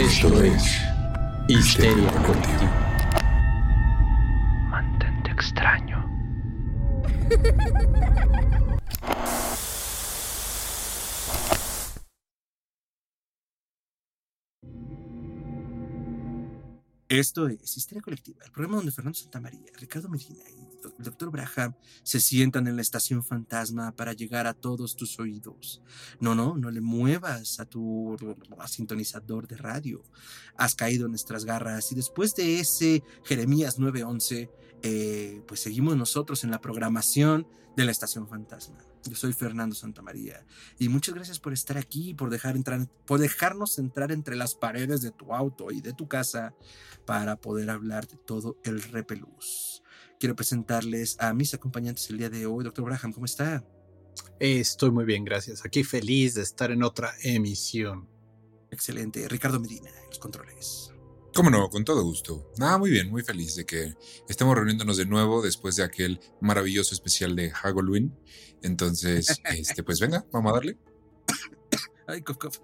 Esto es Histeria Colectiva. Mantente extraño. Esto es Histeria Colectiva, el programa donde Fernando Santamaría, Ricardo Medina y el Dr. Braham se sientan en la estación fantasma para llegar a todos tus oídos. No, no, no le muevas a tu a sintonizador de radio. Has caído en nuestras garras y después de ese Jeremías 911, eh, pues seguimos nosotros en la programación de la estación fantasma. Yo soy Fernando Santamaría y muchas gracias por estar aquí, por, dejar entrar, por dejarnos entrar entre las paredes de tu auto y de tu casa para poder hablar de todo el repelús. Quiero presentarles a mis acompañantes el día de hoy. Doctor Braham, ¿cómo está? Estoy muy bien, gracias. Aquí feliz de estar en otra emisión. Excelente. Ricardo Medina, los controles. Cómo no, con todo gusto. Nada, muy bien, muy feliz de que estemos reuniéndonos de nuevo después de aquel maravilloso especial de Halloween. Entonces, este, pues venga, vamos a darle. Ay, cof, cof.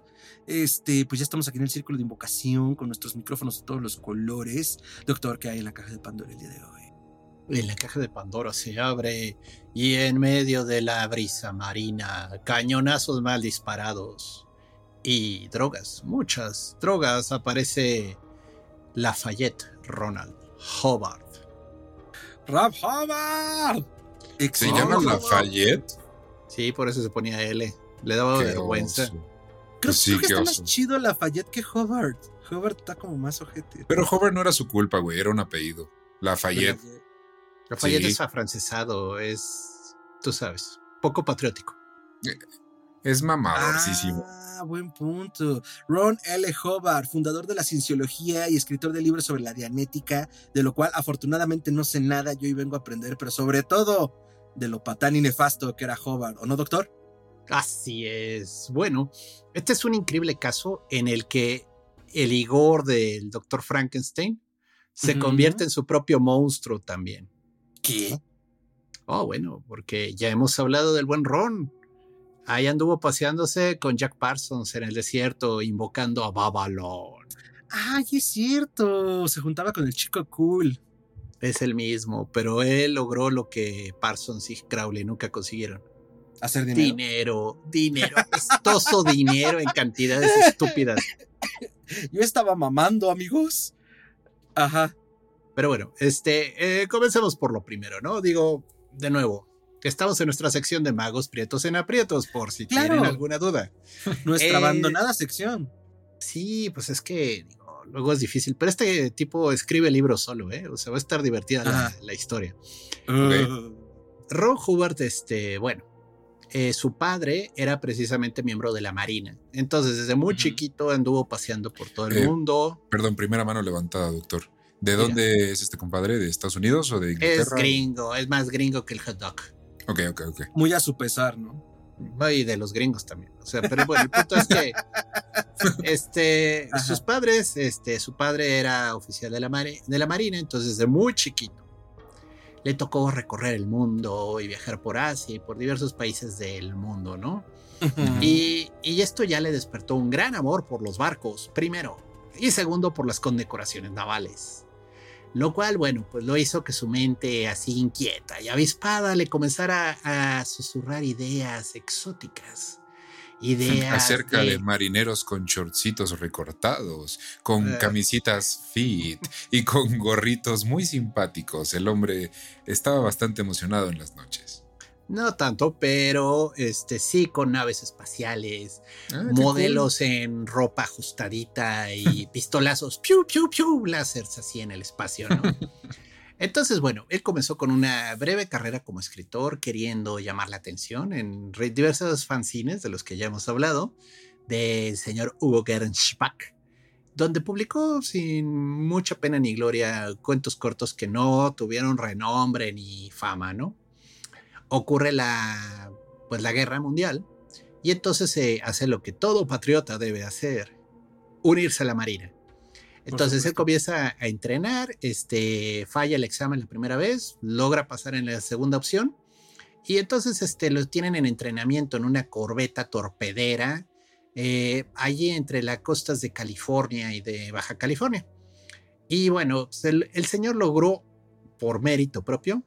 Este, pues ya estamos aquí en el círculo de invocación con nuestros micrófonos de todos los colores. Doctor, ¿qué hay en la caja de Pandora el día de hoy? En la caja de Pandora se abre y en medio de la brisa marina, cañonazos mal disparados y drogas, muchas drogas, aparece Lafayette Ronald Hobart. ¡Rap Hobart! ¿Se llama Lafayette? Sí, por eso se ponía L. Le daba Qué vergüenza. oso. Creo, Pues sí, creo que está oso. más chido Lafayette que Hobart. Hobart está como más ojete. Pero Hobart no era su culpa, güey, era un apellido. Lafayette. Lafayette Sí. es afrancesado, es, tú sabes, poco patriótico. Es mamadorcísimo. Ah, buen punto. Ron L. Hobart, fundador de la cienciología y escritor de libros sobre la dianética, de lo cual afortunadamente no sé nada, yo hoy vengo a aprender, pero sobre todo de lo patán y nefasto que era Hobart, ¿o no, doctor? Así es. Bueno, este es un increíble caso en el que el Igor del Dr. Frankenstein se convierte en su propio monstruo también. ¿Qué? Oh, bueno, porque ya hemos hablado del buen Ron. Ahí anduvo paseándose con Jack Parsons en el desierto, invocando a Babalón. Ay, es cierto. Se juntaba con el chico cool. Es el mismo, pero él logró lo que Parsons y Crowley nunca consiguieron. Hacer dinero. Dinero, dinero, apestoso dinero en cantidades estúpidas. Yo estaba mamando, amigos. Ajá. Pero bueno, este, eh, comencemos por lo primero, ¿no? Digo, de nuevo, estamos en nuestra sección de magos prietos en aprietos, por si Claro. tienen alguna duda. Nuestra Eh, abandonada sección. Sí, pues es que digo, luego es difícil, pero este tipo escribe libros solo, ¿eh? O sea, va a estar divertida la, historia. Uh, Ron Hubbard, este, bueno, eh, su padre era precisamente miembro de la Marina. Entonces, desde muy chiquito anduvo paseando por todo el Eh, mundo. Perdón, primera mano levantada, doctor. ¿De Mira. dónde es este compadre? ¿De Estados Unidos o de Es Inglaterra? gringo, es más gringo que el hot dog. Ok, ok, ok. muy a su pesar, ¿no? Y de los gringos también. O sea, pero bueno, el punto es que este, Ajá. sus padres, este, su padre era oficial de la, de la Marina, entonces desde muy chiquito le tocó recorrer el mundo y viajar por Asia y por diversos países del mundo, ¿no? Y, y esto ya le despertó un gran amor por los barcos, primero, y segundo por las condecoraciones navales. Lo cual, bueno, pues lo hizo que su mente así inquieta y avispada le comenzara a susurrar ideas exóticas. Ideas Acerca de- de marineros con shortcitos recortados, con Eh. camisitas fit y con gorritos muy simpáticos. El hombre estaba bastante emocionado en las noches. No tanto, pero este sí con naves espaciales, Ah, modelos en ropa ajustadita y pistolazos, piu, piu, piu, láseres así en el espacio, ¿no? Entonces, bueno, él comenzó con una breve carrera como escritor, queriendo llamar la atención en diversos fanzines de los que ya hemos hablado, del señor Hugo Gernsback, donde publicó sin mucha pena ni gloria cuentos cortos que no tuvieron renombre ni fama, ¿no? Ocurre la, pues, la guerra mundial y entonces se hace lo que todo patriota debe hacer, unirse a la marina. Entonces él comienza a entrenar, este, falla el examen la primera vez, logra pasar en la segunda opción y entonces este, lo tienen en entrenamiento en una corbeta torpedera eh, allí entre las costas de California y de Baja California. Y bueno, pues, el, el señor logró, por mérito propio,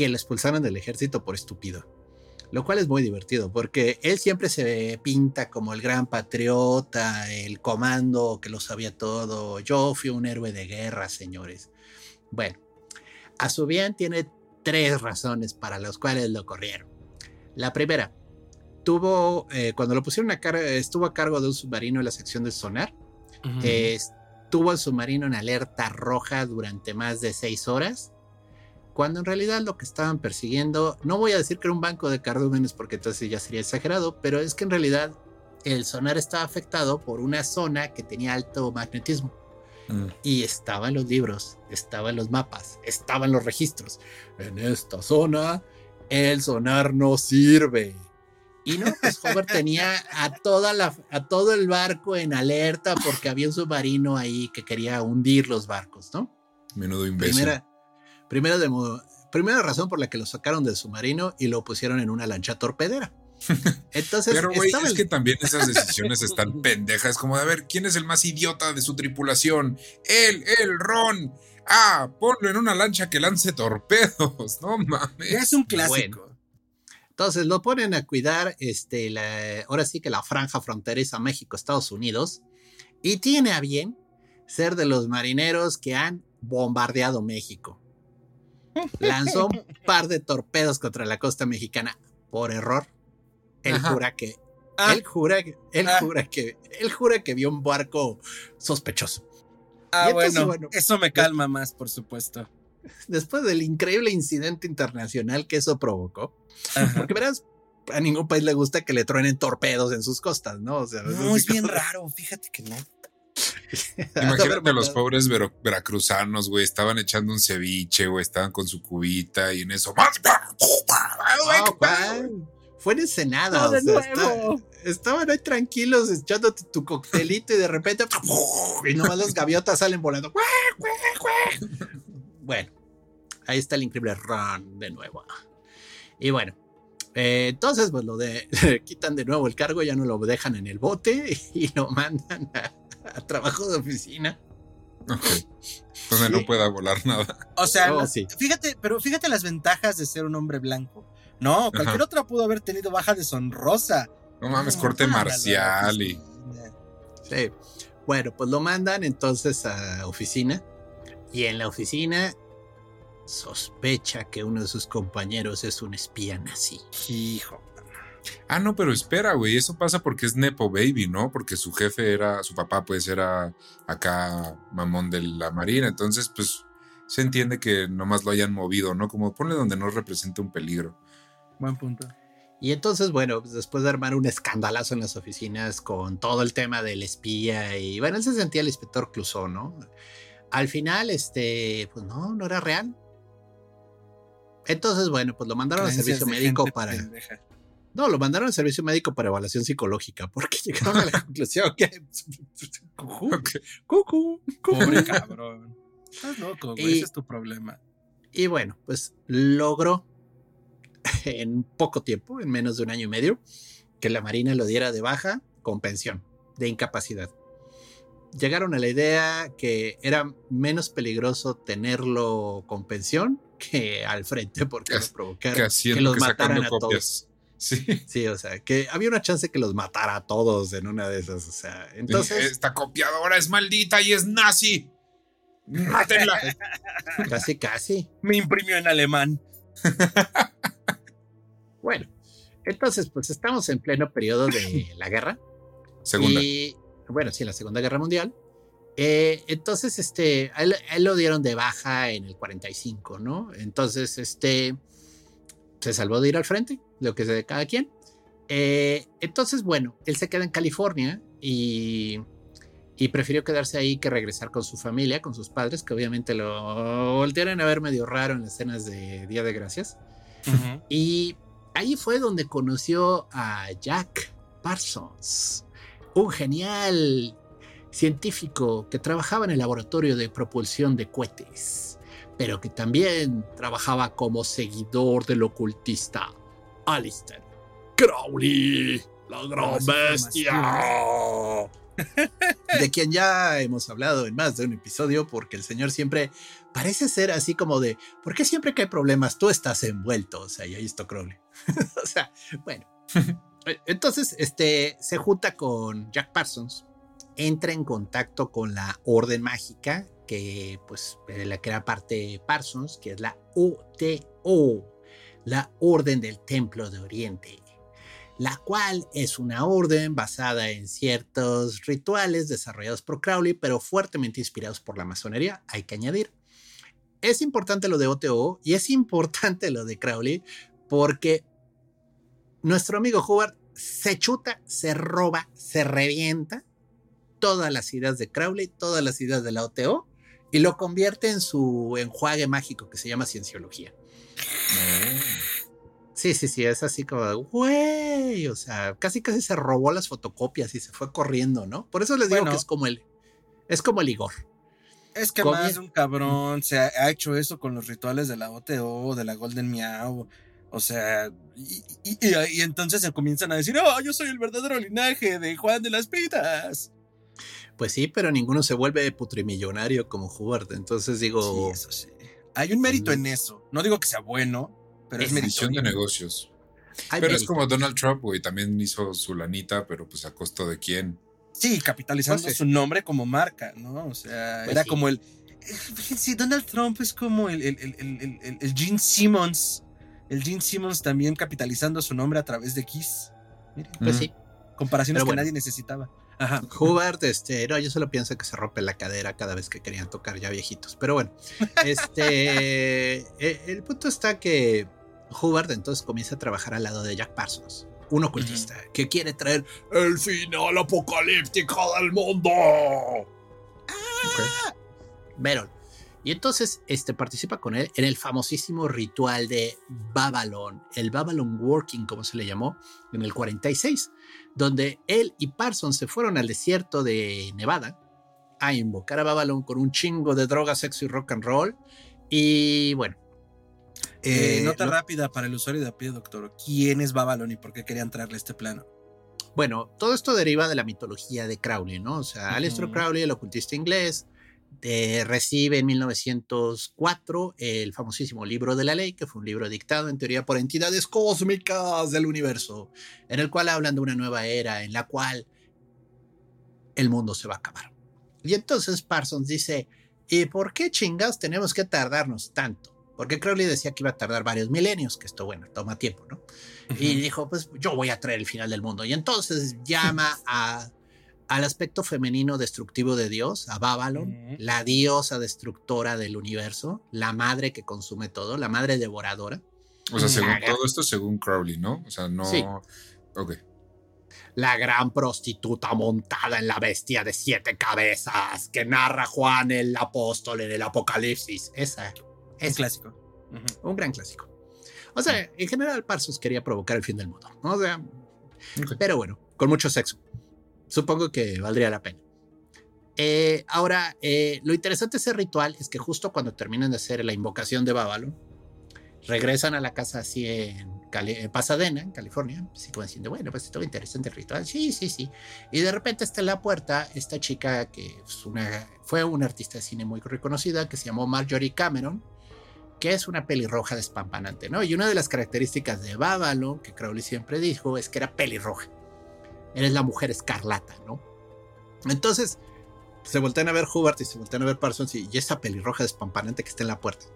que lo expulsaran del ejército por estúpido. Lo cual es muy divertido porque él siempre se pinta como el gran patriota, el comando que lo sabía todo. Yo fui un héroe de guerra, señores. Bueno, a su bien tiene tres razones para las cuales lo corrieron. La primera, tuvo, eh, cuando lo pusieron a cargo, estuvo a cargo de un submarino en la sección de sonar. Eh, estuvo el submarino en alerta roja durante más de seis horas, cuando en realidad lo que estaban persiguiendo, no voy a decir que era un banco de cardúmenes porque entonces ya sería exagerado, pero es que en realidad el sonar estaba afectado por una zona que tenía alto magnetismo. Mm. Y estaba en los libros, estaba en los mapas, estaba en los registros. En esta zona el sonar no sirve. Y no, pues Hover tenía a, toda la, a todo el barco en alerta porque había un submarino ahí que quería hundir los barcos, ¿no? Menudo imbécil. Primera, primera, de primera razón por la que lo sacaron del submarino y lo pusieron en una lancha torpedera. Entonces, Pero, güey, es el- que también esas decisiones están pendejas. Como de, a ver, ¿quién es el más idiota de su tripulación? Él, él, Ron. Ah, ponlo en una lancha que lance torpedos. No mames. Ya es un clásico. Entonces lo ponen a cuidar, este, la, ahora sí que la franja fronteriza México-Estados Unidos, y tiene a bien ser de los marineros que han bombardeado México. Lanzó un par de torpedos contra la costa mexicana por error. Él Ajá. jura que, Ah, él jura, que- él Ah. jura que, él jura que vio un barco sospechoso. ah, entonces, bueno, bueno. eso me calma más, por supuesto. Después del increíble incidente internacional que eso provocó, Ajá. Porque verás, a ningún país le gusta que le truenen torpedos en sus costas, ¿no? O sea, No, es bien raro, fíjate que no. Imagínate a los pobres vero- veracruzanos, güey. Estaban echando un ceviche, güey. Estaban con su cubita y en eso. ¡Más! No, Juan, Fue en Ensenada. No, o de sea, nuevo. está- estaban ahí tranquilos echándote tu coctelito y de repente y nomás las gaviotas salen volando. Bueno, ahí está el increíble run de nuevo. Y bueno, eh, entonces pues lo de quitan de nuevo el cargo, ya no lo dejan en el bote y lo mandan a, a trabajo de oficina. Ok. Donde no pueda volar nada. O sea, Oh, sí. fíjate, pero fíjate las ventajas de ser un hombre blanco. No, cualquier Ajá. otra pudo haber tenido baja deshonrosa. No mames, No, corte marcial y. Sí. Bueno, pues lo mandan entonces a oficina y en la oficina sospecha que uno de sus compañeros es un espía nazi. Hijo. Ah, no, pero espera, güey. Eso pasa porque es Nepo Baby, ¿no? Porque su jefe era, su papá, pues era acá mamón de la marina. Entonces, pues se entiende que nomás lo hayan movido, ¿no? Como ponle donde no representa un peligro. Buen punto. Y entonces, bueno, pues después de armar un escandalazo en las oficinas con todo el tema del espía y bueno, él se sentía el inspector Clouseau, ¿no? Al final, este, pues no, no era real. Entonces, bueno, pues lo mandaron al servicio médico para... pendeja. No, lo mandaron al servicio médico para evaluación psicológica porque llegaron a la conclusión que... Cucú, cucú, cucú. Pobre cabrón. Estás loco, güey. Y- Ese es tu problema. Y bueno, pues logró en poco tiempo, en menos de un año y medio, que la Marina lo diera de baja con pensión de incapacidad. Llegaron a la idea que era menos peligroso tenerlo con pensión que al frente porque Que- lo provocaron Que los que mataran a todos. Sí. Sí, o sea, que había una chance que los matara a todos en una de esas, o sea, entonces Esta copiadora es maldita y es nazi. Mátenla. casi casi. Me imprimió en alemán. Bueno, entonces pues estamos en pleno periodo de la guerra. Segunda. Y bueno, sí, la Segunda Guerra Mundial. Eh, entonces, este, a él, a él lo dieron de baja en el 45, ¿no? Entonces, este, se salvó de ir al frente, lo que es de cada quien. Eh, entonces, bueno, él se queda en California y, y prefirió quedarse ahí que regresar con su familia, con sus padres, que obviamente lo voltearon a ver medio raro en las escenas de Día de Gracias. Y ahí fue donde conoció a Jack Parsons, un genial científico que trabajaba en el laboratorio de propulsión de cohetes, pero que también trabajaba como seguidor del ocultista Alistair Crowley. La gran bestia. De quien ya hemos hablado en más de un episodio, porque el señor siempre parece ser así como de, ¿por qué siempre que hay problemas tú estás envuelto? O sea, y ahí está Crowley. o sea, bueno. Entonces, este, se junta con Jack Parsons, entra en contacto con la Orden Mágica, que pues la que era parte Parsons, que es la UTO, la Orden del Templo de Oriente la cual es una orden basada en ciertos rituales desarrollados por Crowley, pero fuertemente inspirados por la masonería, hay que añadir. Es importante lo de OTO y es importante lo de Crowley porque nuestro amigo Howard se chuta, se roba, se revienta todas las ideas de Crowley, todas las ideas de la OTO y lo convierte en su enjuague mágico que se llama cienciología. Sí, sí, sí, es así como, güey, o sea, casi casi se robó las fotocopias y se fue corriendo, ¿no? Por eso les digo que es como el, es como el Igor. Es que más un cabrón se ha, hecho eso con los rituales de la OTO, de la Golden Miau, o sea, y, y, entonces se comienzan a decir, oh, yo soy el verdadero linaje de Juan de las Pitas. Pues sí, pero ninguno se vuelve putrimillonario como Hubert, entonces digo... Sí, eso sí. Hay un mérito en eso. No digo que sea bueno, pero es, medición de negocios. pero es como Donald Trump, güey, también hizo su lanita, pero pues a costo de quién. Sí, capitalizando su nombre como marca, ¿no? O sea, pues era como el. Sí, Donald Trump es como el, el, Gene Simmons. El Gene Simmons también capitalizando su nombre a través de Kiss. Miren, pues sí. Comparaciones que nadie necesitaba. Ajá. Hubert, este, no, yo solo pienso que se rompe la cadera cada vez que querían tocar ya viejitos. Pero bueno, este, e, el punto está que Hubbard entonces comienza a trabajar al lado de Jack Parsons, un ocultista que quiere traer el final apocalíptico del mundo. ¡Ah! Y entonces este, participa con él en el famosísimo ritual de Babylon, el Babylon Working, como se le llamó, en el 46, donde él y Parsons se fueron al desierto de Nevada a invocar a Babylon con un chingo de droga, sexo y rock and roll. Y bueno, eh, eh, nota rápida para el usuario de a pie, doctor. ¿Quién es Babylon y por qué querían traerle este plano? Bueno, todo esto deriva de la mitología de Crowley, ¿no? O sea, Aleister Crowley, el ocultista inglés, recibe en 1904 el famosísimo libro de la ley, que fue un libro dictado en teoría por entidades cósmicas del universo, en el cual hablan de una nueva era en la cual el mundo se va a acabar. Y entonces Parsons dice, ¿y por qué chingados tenemos que tardarnos tanto? Porque Crowley decía que iba a tardar varios milenios, que esto, bueno, toma tiempo, ¿no? Y dijo, pues yo voy a traer el final del mundo. Y entonces llama a, al aspecto femenino destructivo de Dios, a Babylon, la diosa destructora del universo, la madre que consume todo, la madre devoradora. O sea, según todo esto, según Crowley, ¿no? O sea, no... Sí. Ok. La gran prostituta montada en la bestia de siete cabezas que narra Juan el apóstol en el Apocalipsis. Esa es clásico. Un gran clásico. O sea, en general, Parsons quería provocar el fin del mundo. O sea, pero bueno, con mucho sexo. Supongo que valdría la pena. Eh, ahora, eh, lo interesante de ese ritual es que justo cuando terminan de hacer la invocación de Bávalo, regresan a la casa así en, Pasadena, en California, así como diciendo, bueno, pues todo interesante el ritual, sí, sí, sí. Y de repente está en la puerta esta chica que una, fue una artista de cine muy reconocida que se llamó Marjorie Cameron, que es una pelirroja despampanante, ¿no? Y una de las características de Babylon, que Crowley siempre dijo, es que era pelirroja. Eres la mujer escarlata, ¿no? Entonces, se voltean a ver Hubert y se voltean a ver Parsons y, esa pelirroja despampanante que está en la puerta.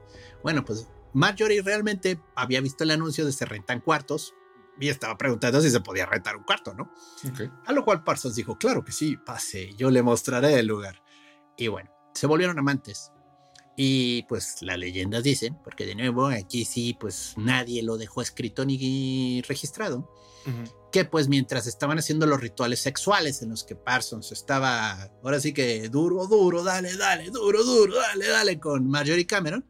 Bueno, pues Marjorie realmente había visto el anuncio de se rentan cuartos y estaba preguntando si se podía rentar un cuarto, ¿no? A lo cual Parsons dijo, claro que sí, pase, yo le mostraré el lugar. Y bueno, se volvieron amantes. Y pues las leyendas dicen, porque de nuevo aquí sí, pues nadie lo dejó escrito ni registrado, que pues mientras estaban haciendo los rituales sexuales en los que Parsons estaba, ahora sí que duro, duro, dale, dale, duro, duro, dale, dale, con Marjorie Cameron,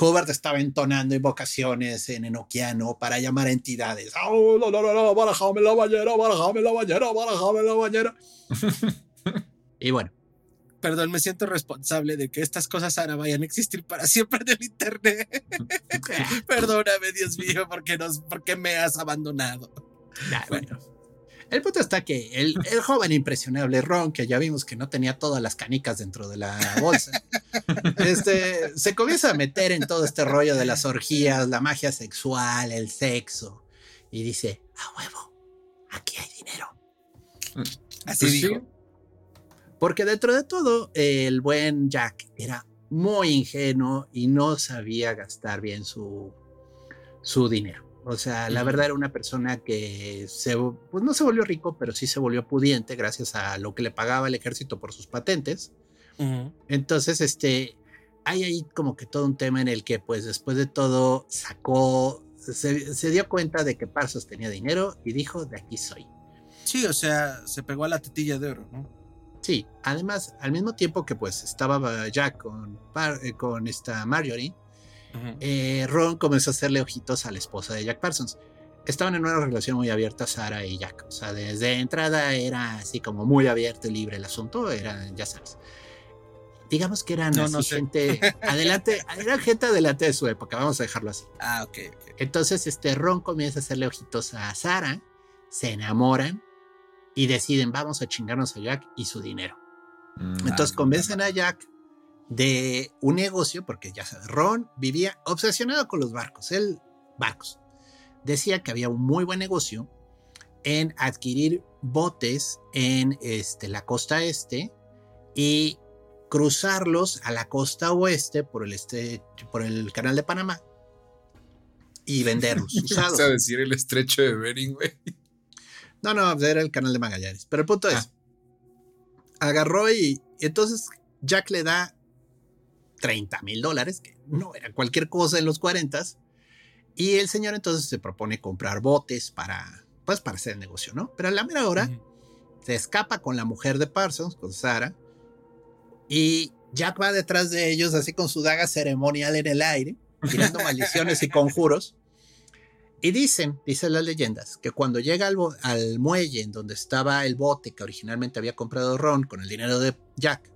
Hubert estaba entonando invocaciones en enoquiano para llamar a entidades. Oh, no, no, no, no, barajame la bañera, barajame la bañera, barajame la bañera. y bueno, perdón, me siento responsable de que estas cosas ahora vayan a existir para siempre en el internet. Perdóname, Dios mío, porque, nos, porque me has abandonado. bueno. El punto está que el, el, joven impresionable Ron, que ya vimos que no tenía todas las canicas dentro de la bolsa, este, se comienza a meter en todo este rollo de las orgías, la magia sexual, el sexo, y dice, a huevo, aquí hay dinero. Así dijo. Porque dentro de todo, el buen Jack era muy ingenuo y no sabía gastar bien su, su dinero. O sea, la verdad era una persona que se, pues no se volvió rico, pero sí se volvió pudiente gracias a lo que le pagaba el ejército por sus patentes. Entonces, este, hay ahí como que todo un tema en el que, pues después de todo, sacó, se, se dio cuenta de que Parsons tenía dinero y dijo, de aquí soy. Sí, o sea, se pegó a la tetilla de oro, ¿no? Sí, además, al mismo tiempo que pues estaba Jack con, con esta Marjorie, eh, Ron comenzó a hacerle ojitos a la esposa de Jack Parsons. Estaban en una relación muy abierta, Sara y Jack. O sea, desde entrada era así como muy abierto y libre el asunto. Era, ya sabes. Digamos que eran no, gente adelante, eran gente adelante de su época, vamos a dejarlo así. Ah, ok. Entonces, este Ron comienza a hacerle ojitos a Sara, se enamoran y deciden, vamos a chingarnos a Jack y su dinero. Mm, Entonces ah, convencen a Jack de un negocio, porque ya sabes, Ron vivía obsesionado con los barcos, él, barcos. Decía que había un muy buen negocio en adquirir botes en este, la costa este y cruzarlos a la costa oeste por el, este, por el canal de Panamá y venderlos usados. a decir el estrecho de Bering, güey. No, no, era el canal de Magallanes. Pero el punto es, ah. agarró y entonces Jack le da 30 mil dólares, que no era cualquier cosa en los 40 y el señor entonces se propone comprar botes para, pues, para hacer el negocio, ¿no? Pero a la mera hora se escapa con la mujer de Parsons, con Sara, y Jack va detrás de ellos así con su daga ceremonial en el aire, tirando maldiciones y conjuros. Y dicen, dicen las leyendas, que cuando llega al, al, muelle en donde estaba el bote que originalmente había comprado Ron con el dinero de Jack,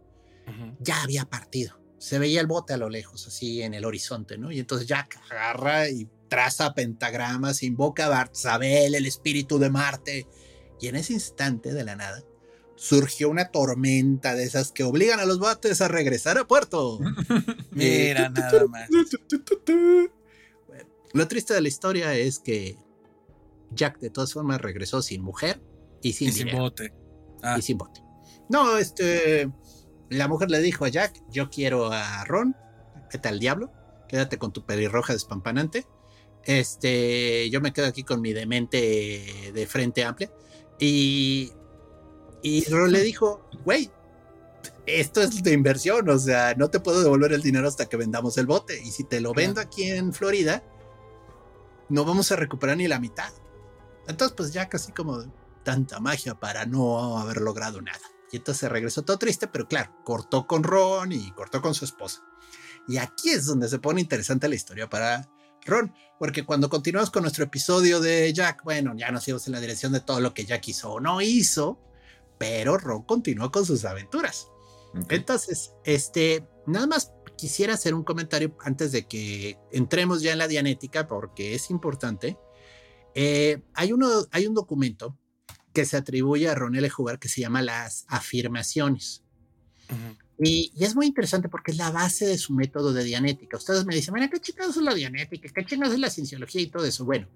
ya había partido se veía el bote a lo lejos, así en el horizonte, ¿no? Y entonces Jack agarra y traza pentagramas, invoca a Bartzabel, el espíritu de Marte. Y en ese instante de la nada surgió una tormenta de esas que obligan a los botes a regresar a puerto. Mira, nada más. Lo triste de la historia es que Jack de todas formas regresó sin mujer y sin, bote. Y sin bote. No, este la mujer le dijo a Jack, yo quiero a Ron, vete al diablo, quédate con tu pelirroja despampanante. Este, yo me quedo aquí con mi demente de frente amplia. Y, y Ron le dijo, güey, esto es de inversión, o sea, no te puedo devolver el dinero hasta que vendamos el bote. Y si te lo vendo aquí en Florida, no vamos a recuperar ni la mitad. Entonces, pues ya casi como tanta magia para no haber logrado nada. Y entonces regresó todo triste, pero claro, cortó con Ron y cortó con su esposa. Y aquí es donde se pone interesante la historia para Ron, porque cuando continuamos con nuestro episodio de Jack, bueno, ya nos íbamos en la dirección de todo lo que Jack hizo o no hizo, pero Ron continuó con sus aventuras. Entonces, este, nada más quisiera hacer un comentario antes de que entremos ya en la dianética, porque es importante. Eh, hay, uno, hay un documento que se atribuye a Ronel Jugar que se llama las afirmaciones. y, es muy interesante porque es la base de su método de dianética. Ustedes me dicen, mira, ¿qué chingados es la dianética? ¿Qué chingados es la cienciología y todo eso? Bueno,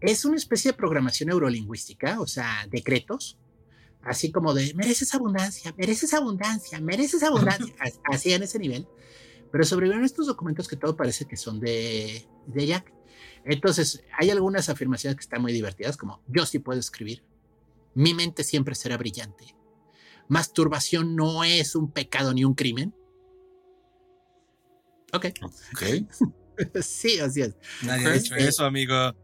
es una especie de programación neurolingüística, o sea, decretos, así como de mereces abundancia, mereces abundancia, mereces abundancia, así en ese nivel. Pero sobrevivieron estos documentos que todo parece que son de, de Jack. Entonces, hay algunas afirmaciones que están muy divertidas, como yo sí puedo escribir, mi mente siempre será brillante. Masturbación no es un pecado ni un crimen. Ok. Ok. sí, así es. Nadie ha dicho eso, amigo.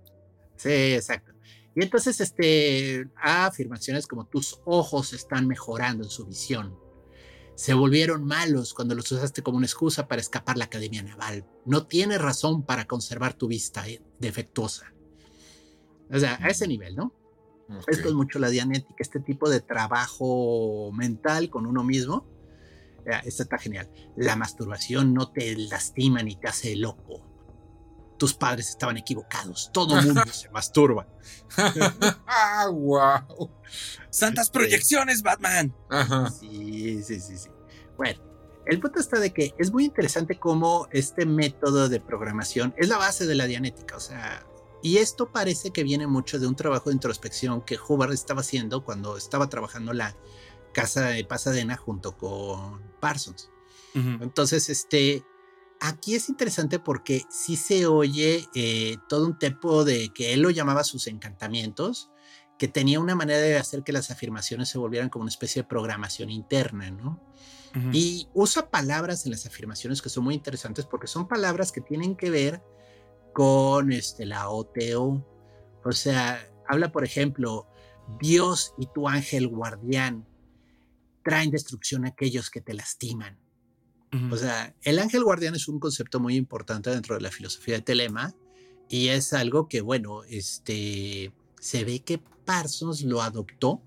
Sí, exacto. Y entonces, este, afirmaciones como tus ojos están mejorando en su visión. Se volvieron malos cuando los usaste como una excusa para escapar la academia naval. No tienes razón para conservar tu vista defectuosa. O sea, a ese nivel, ¿no? Esto es mucho la dianética, este tipo de trabajo mental con uno mismo. Esto está genial. La masturbación no te lastima ni te hace loco. Tus padres estaban equivocados, todo mundo se masturba. ah, wow. Santas proyecciones, Batman. Ajá. Sí, sí, sí, sí. Bueno, el punto está de que es muy interesante cómo este método de programación es la base de la dianética, o sea, y esto parece que viene mucho de un trabajo de introspección que Hubbard estaba haciendo cuando estaba trabajando la casa de Pasadena junto con Parsons. Ujú. Entonces, este, aquí es interesante porque sí se oye eh, todo un tipo de que él lo llamaba sus encantamientos, que tenía una manera de hacer que las afirmaciones se volvieran como una especie de programación interna, ¿no? Y usa palabras en las afirmaciones que son muy interesantes porque son palabras que tienen que ver con este, la OTO. O sea, habla, por ejemplo, Dios y tu ángel guardián traen destrucción a aquellos que te lastiman. Ujú. O sea, el ángel guardián es un concepto muy importante dentro de la filosofía de Telema y es algo que, bueno, este, se ve que Parsons lo adoptó,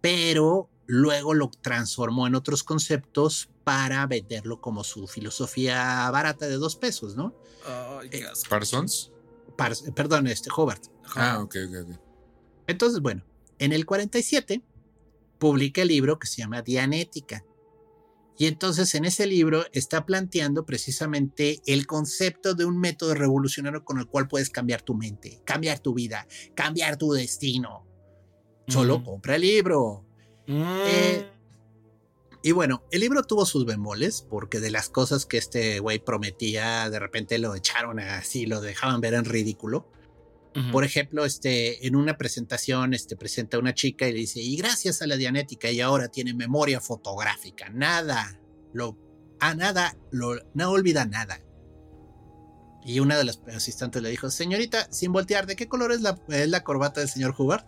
pero luego lo transformó en otros conceptos para venderlo como su filosofía barata de dos pesos, ¿no? Qué eh, asco. Parsons. Pars- perdón, este, Hobart. Ah, ok, ok, ok. Entonces, bueno, en el 47 publica el libro que se llama Dianética. Y entonces en ese libro está planteando precisamente el concepto de un método revolucionario con el cual puedes cambiar tu mente, cambiar tu vida, cambiar tu destino. Solo Ujú. compra el libro. Mm. Eh, Y bueno, el libro tuvo sus bemoles porque de las cosas que este güey prometía, de repente lo echaron así, lo dejaban ver en ridículo. Por ejemplo, este, en una presentación, este, presenta a una chica y le dice, y gracias a la dianética y ahora tiene memoria fotográfica, nada, lo, a nada, lo, no olvida nada. Y una de las asistentes le dijo, señorita, sin voltear, ¿de qué color es la, es la corbata del señor Hubbard?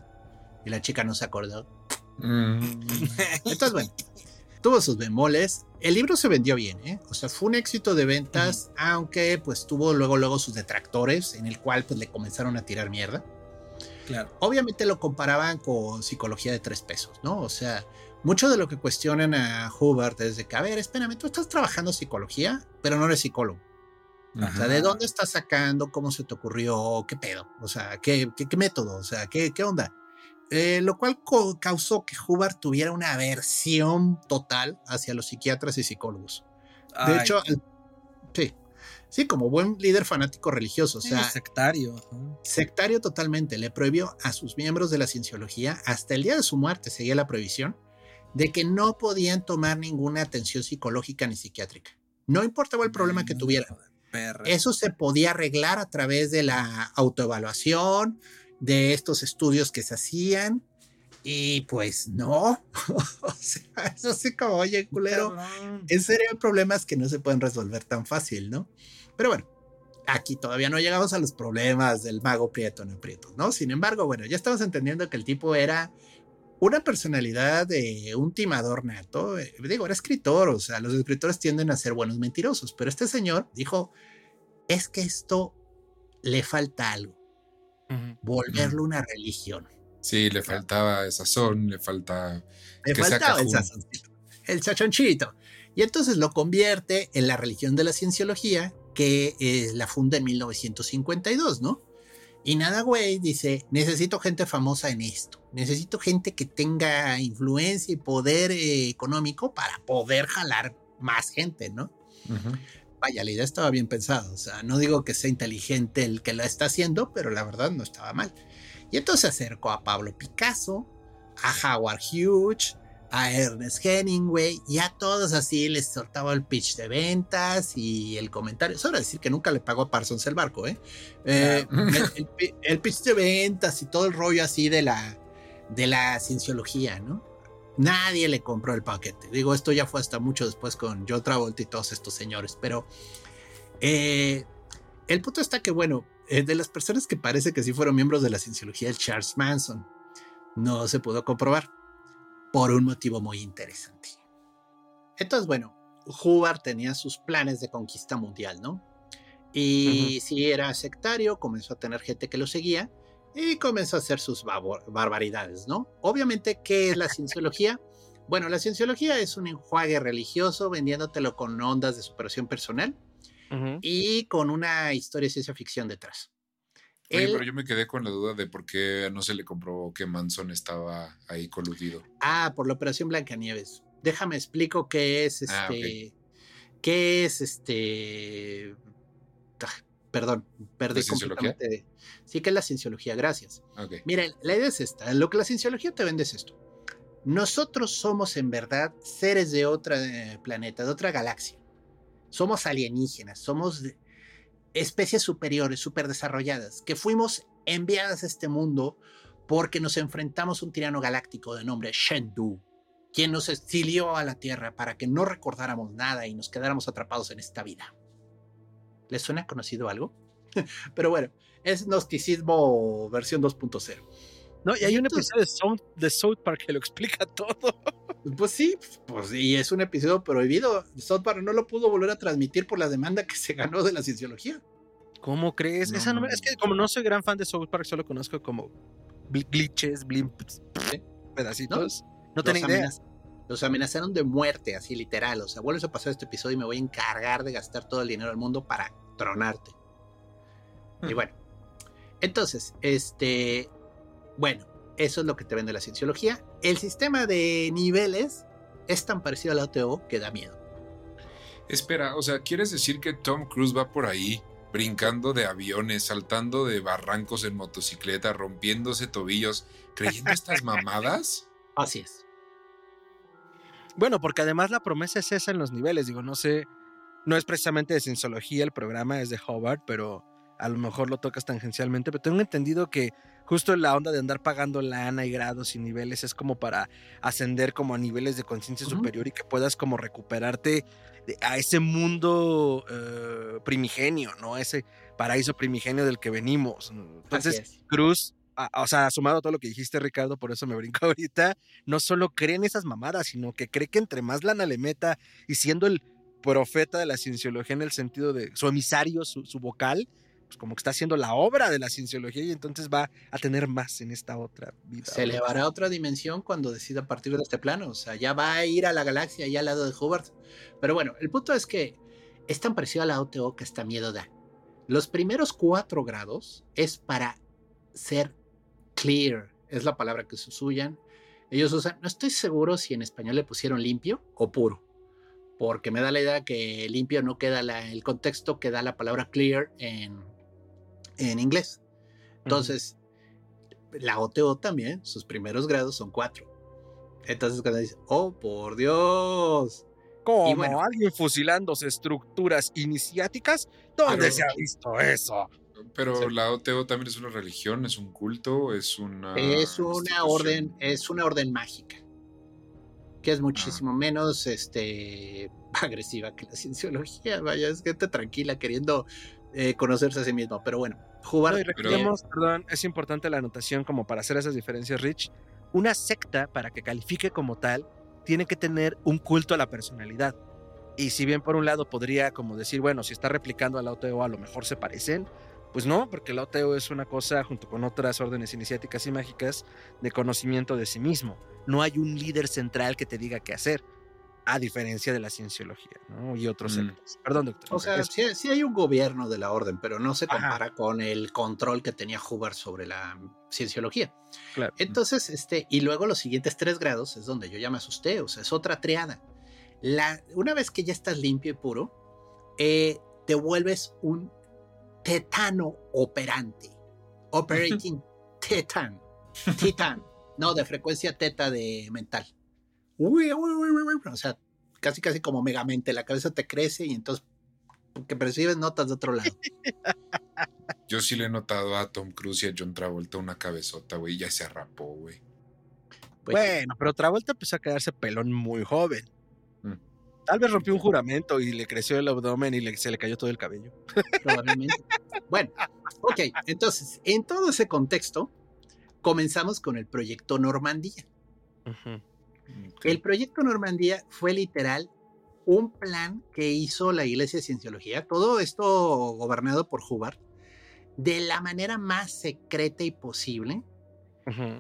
Y la chica no se acordó. Mm, Entonces, bueno, tuvo sus bemoles. El libro se vendió bien, ¿eh? O sea, fue un éxito de ventas, aunque pues tuvo luego, luego sus detractores, en el cual pues le comenzaron a tirar mierda. Claro. Obviamente lo comparaban con psicología de tres pesos, ¿no? O sea, mucho de lo que cuestionan a Hubbard es de que, a ver, espérame, tú estás trabajando psicología, pero no eres psicólogo. O sea, Ajá. ¿de dónde estás sacando? ¿Cómo se te ocurrió? ¿Qué pedo? O sea, ¿qué, qué, qué método? O sea, ¿qué, qué onda? Eh, lo cual causó que Hubbard tuviera una aversión total hacia los psiquiatras y psicólogos. De Ay, hecho, sí, sí, como buen líder fanático religioso, o sea, sectario. sectario totalmente, le prohibió a sus miembros de la cienciología, hasta el día de su muerte seguía la prohibición, de que no podían tomar ninguna atención psicológica ni psiquiátrica. No importaba el problema que Mm, tuvieran. Eso se podía arreglar a través de la autoevaluación, de estos estudios que se hacían. Y pues no, o sea, eso sí como, oye, culero, serio hay problemas que no se pueden resolver tan fácil, ¿no? Pero bueno, aquí todavía no llegamos a los problemas del mago Prieto no Prieto, ¿no? Sin embargo, bueno, ya estamos entendiendo que el tipo era una personalidad de un timador nato. eh, digo, era escritor, o sea, los escritores tienden a ser buenos mentirosos, pero este señor dijo, es que esto le falta algo, Volverlo una religión. sí, le faltaba sazón, le falta. Le Que faltaba el sazoncito, el chachonchito. Y entonces lo convierte en la religión de la cienciología, que eh, la funda en 1952, ¿no? Y nada, güey, dice, necesito gente famosa en esto. Necesito gente que tenga influencia y poder eh, económico para poder jalar más gente, ¿no? Ujú. Vaya, la idea estaba bien pensada. O sea, no digo que sea inteligente el que la está haciendo, pero la verdad no estaba mal. Y entonces se acercó a Pablo Picasso, a Howard Hughes, a Ernest Hemingway, y a todos así les soltaba el pitch de ventas y el comentario. Sobra decir que nunca le pagó a Parsons el barco, ¿eh? Eh, el, el el pitch de ventas y todo el rollo así de la, de la cienciología, ¿no? Nadie le compró el paquete. Digo, esto ya fue hasta mucho después con John Travolta y todos estos señores, pero eh, el punto está que, bueno, eh, de las personas que parece que sí fueron miembros de la cienciología, el Charles Manson, no se pudo comprobar por un motivo muy interesante. Entonces, bueno, Hubbard tenía sus planes de conquista mundial, ¿no? Y si era sectario, comenzó a tener gente que lo seguía y comenzó a hacer sus barbaridades, ¿no? Obviamente, ¿qué es la cienciología? Bueno, la cienciología es un enjuague religioso vendiéndotelo con ondas de superación personal y con una historia de ciencia ficción detrás. Oye, Él- pero yo me quedé con la duda de por qué no se le comprobó que Manson estaba ahí coludido. Ah, por la operación Blancanieves. Déjame explico qué es este. Ah, ok. ¿Qué es este? Perdón, perdí completamente. Sí, que es la cienciología, gracias. Ok. Mira, la idea es esta. Lo que la cienciología te vende es esto. Nosotros somos en verdad seres de otro planeta, de otra galaxia. Somos alienígenas, somos de- especies superiores, super desarrolladas, que fuimos enviadas a este mundo porque nos enfrentamos a un tirano galáctico de nombre Shendu, quien nos exilió a la Tierra para que no recordáramos nada y nos quedáramos atrapados en esta vida. ¿Les suena conocido algo? Pero bueno, es gnosticismo versión 2.0. No, y hay un episodio de South, de South Park que lo explica todo. Pues sí, pues y es un episodio prohibido. South Park no lo pudo volver a transmitir por la demanda que se ganó de la cienciología. ¿Cómo crees? No Esa no es que como no soy gran fan de South Park, solo conozco como glitches, blimps, pedacitos. No, tenía los, idea. Los amenazaron de muerte, así literal. O sea, vuelves a pasar este episodio y me voy a encargar de gastar todo el dinero del mundo para tronarte. Y Hmm. bueno, entonces, este, bueno, eso es lo que te vende la cienciología. El sistema de niveles es tan parecido a la OTO que da miedo. Espera, o sea, ¿quieres decir que Tom Cruise va por ahí brincando de aviones, saltando de barrancos en motocicleta, rompiéndose tobillos, creyendo estas mamadas? Así es. Bueno, porque además la promesa es esa en los niveles. Digo, no sé, no es precisamente de cienciología el programa, es de Hobart, pero a lo mejor lo tocas tangencialmente. Pero tengo entendido que justo la onda de andar pagando lana y grados y niveles es como para ascender como a niveles de conciencia superior y que puedas como recuperarte de- a ese mundo eh, primigenio, ¿no? Ese paraíso primigenio del que venimos. Entonces. Cruz, a- o sea, sumado a todo lo que dijiste, Ricardo, por eso me brinco ahorita, no solo cree en esas mamadas, sino que cree que entre más lana le meta y siendo el profeta de la cienciología en el sentido de su emisario, su, su vocal, pues como que está haciendo la obra de la cienciología y entonces va a tener más en esta otra vida. Se elevará a otra dimensión cuando decida partir de este plano. O sea, ya va a ir a la galaxia, ya al lado de Hubert. Pero bueno, el punto es que es tan parecido a la OTO que hasta miedo da. Los primeros cuatro grados es para ser clear, es la palabra que usan. Ellos usan, no estoy seguro si en español le pusieron limpio o puro, porque me da la idea que limpio no queda la- el contexto que da la palabra clear en, en inglés. Entonces, la OTO también, sus primeros grados son cuatro. Entonces, cuando dice, oh, por Dios. Como bueno. alguien fusilándose estructuras iniciáticas, ¿dónde se ha visto eso? Pero Sí. la OTO también es una religión, es un culto, es una. es una orden, es una orden mágica. Que es muchísimo menos este, agresiva que la cienciología. Vaya, es gente tranquila queriendo eh, conocerse a sí mismo. Pero bueno, jugar. No, y recordemos, perdón, es importante la anotación como para hacer esas diferencias, Rich. Una secta, para que califique como tal, tiene que tener un culto a la personalidad. Y si bien por un lado podría como decir, bueno, si está replicando a la OTO, a lo mejor se parecen, pues no, porque la OTO es una cosa, junto con otras órdenes iniciáticas y mágicas, de conocimiento de sí mismo. No hay un líder central que te diga qué hacer, a diferencia de la cienciología ¿no? y otros Mm. sectores. Perdón, doctor. O sea, sí, sí hay un gobierno de la orden, pero no se Ajá. compara con el control que tenía Hubbard sobre la cienciología. claro. Entonces, este, y luego los siguientes tres grados es donde yo ya me asusté, o sea, es otra triada. La, una vez que ya estás limpio y puro, eh, te vuelves un tetano operante. Operating tetan. Titan. No, de frecuencia teta de mental. Uy, uy, uy, uy, uy, O sea, casi casi como megamente, la cabeza te crece y entonces que percibes notas de otro lado. Yo sí le he notado a Tom Cruise y a John Travolta una cabezota, güey, ya se arrapó, güey. Pues. Bueno, pero Travolta empezó a quedarse pelón muy joven. Tal vez rompió un juramento y le creció el abdomen y le- se le cayó todo el cabello. probablemente. bueno, ok, entonces, en todo ese contexto, comenzamos con el proyecto Normandía. El proyecto Normandía fue literal un plan que hizo la Iglesia de Cienciología, todo esto gobernado por Hubbard, de la manera más secreta y posible,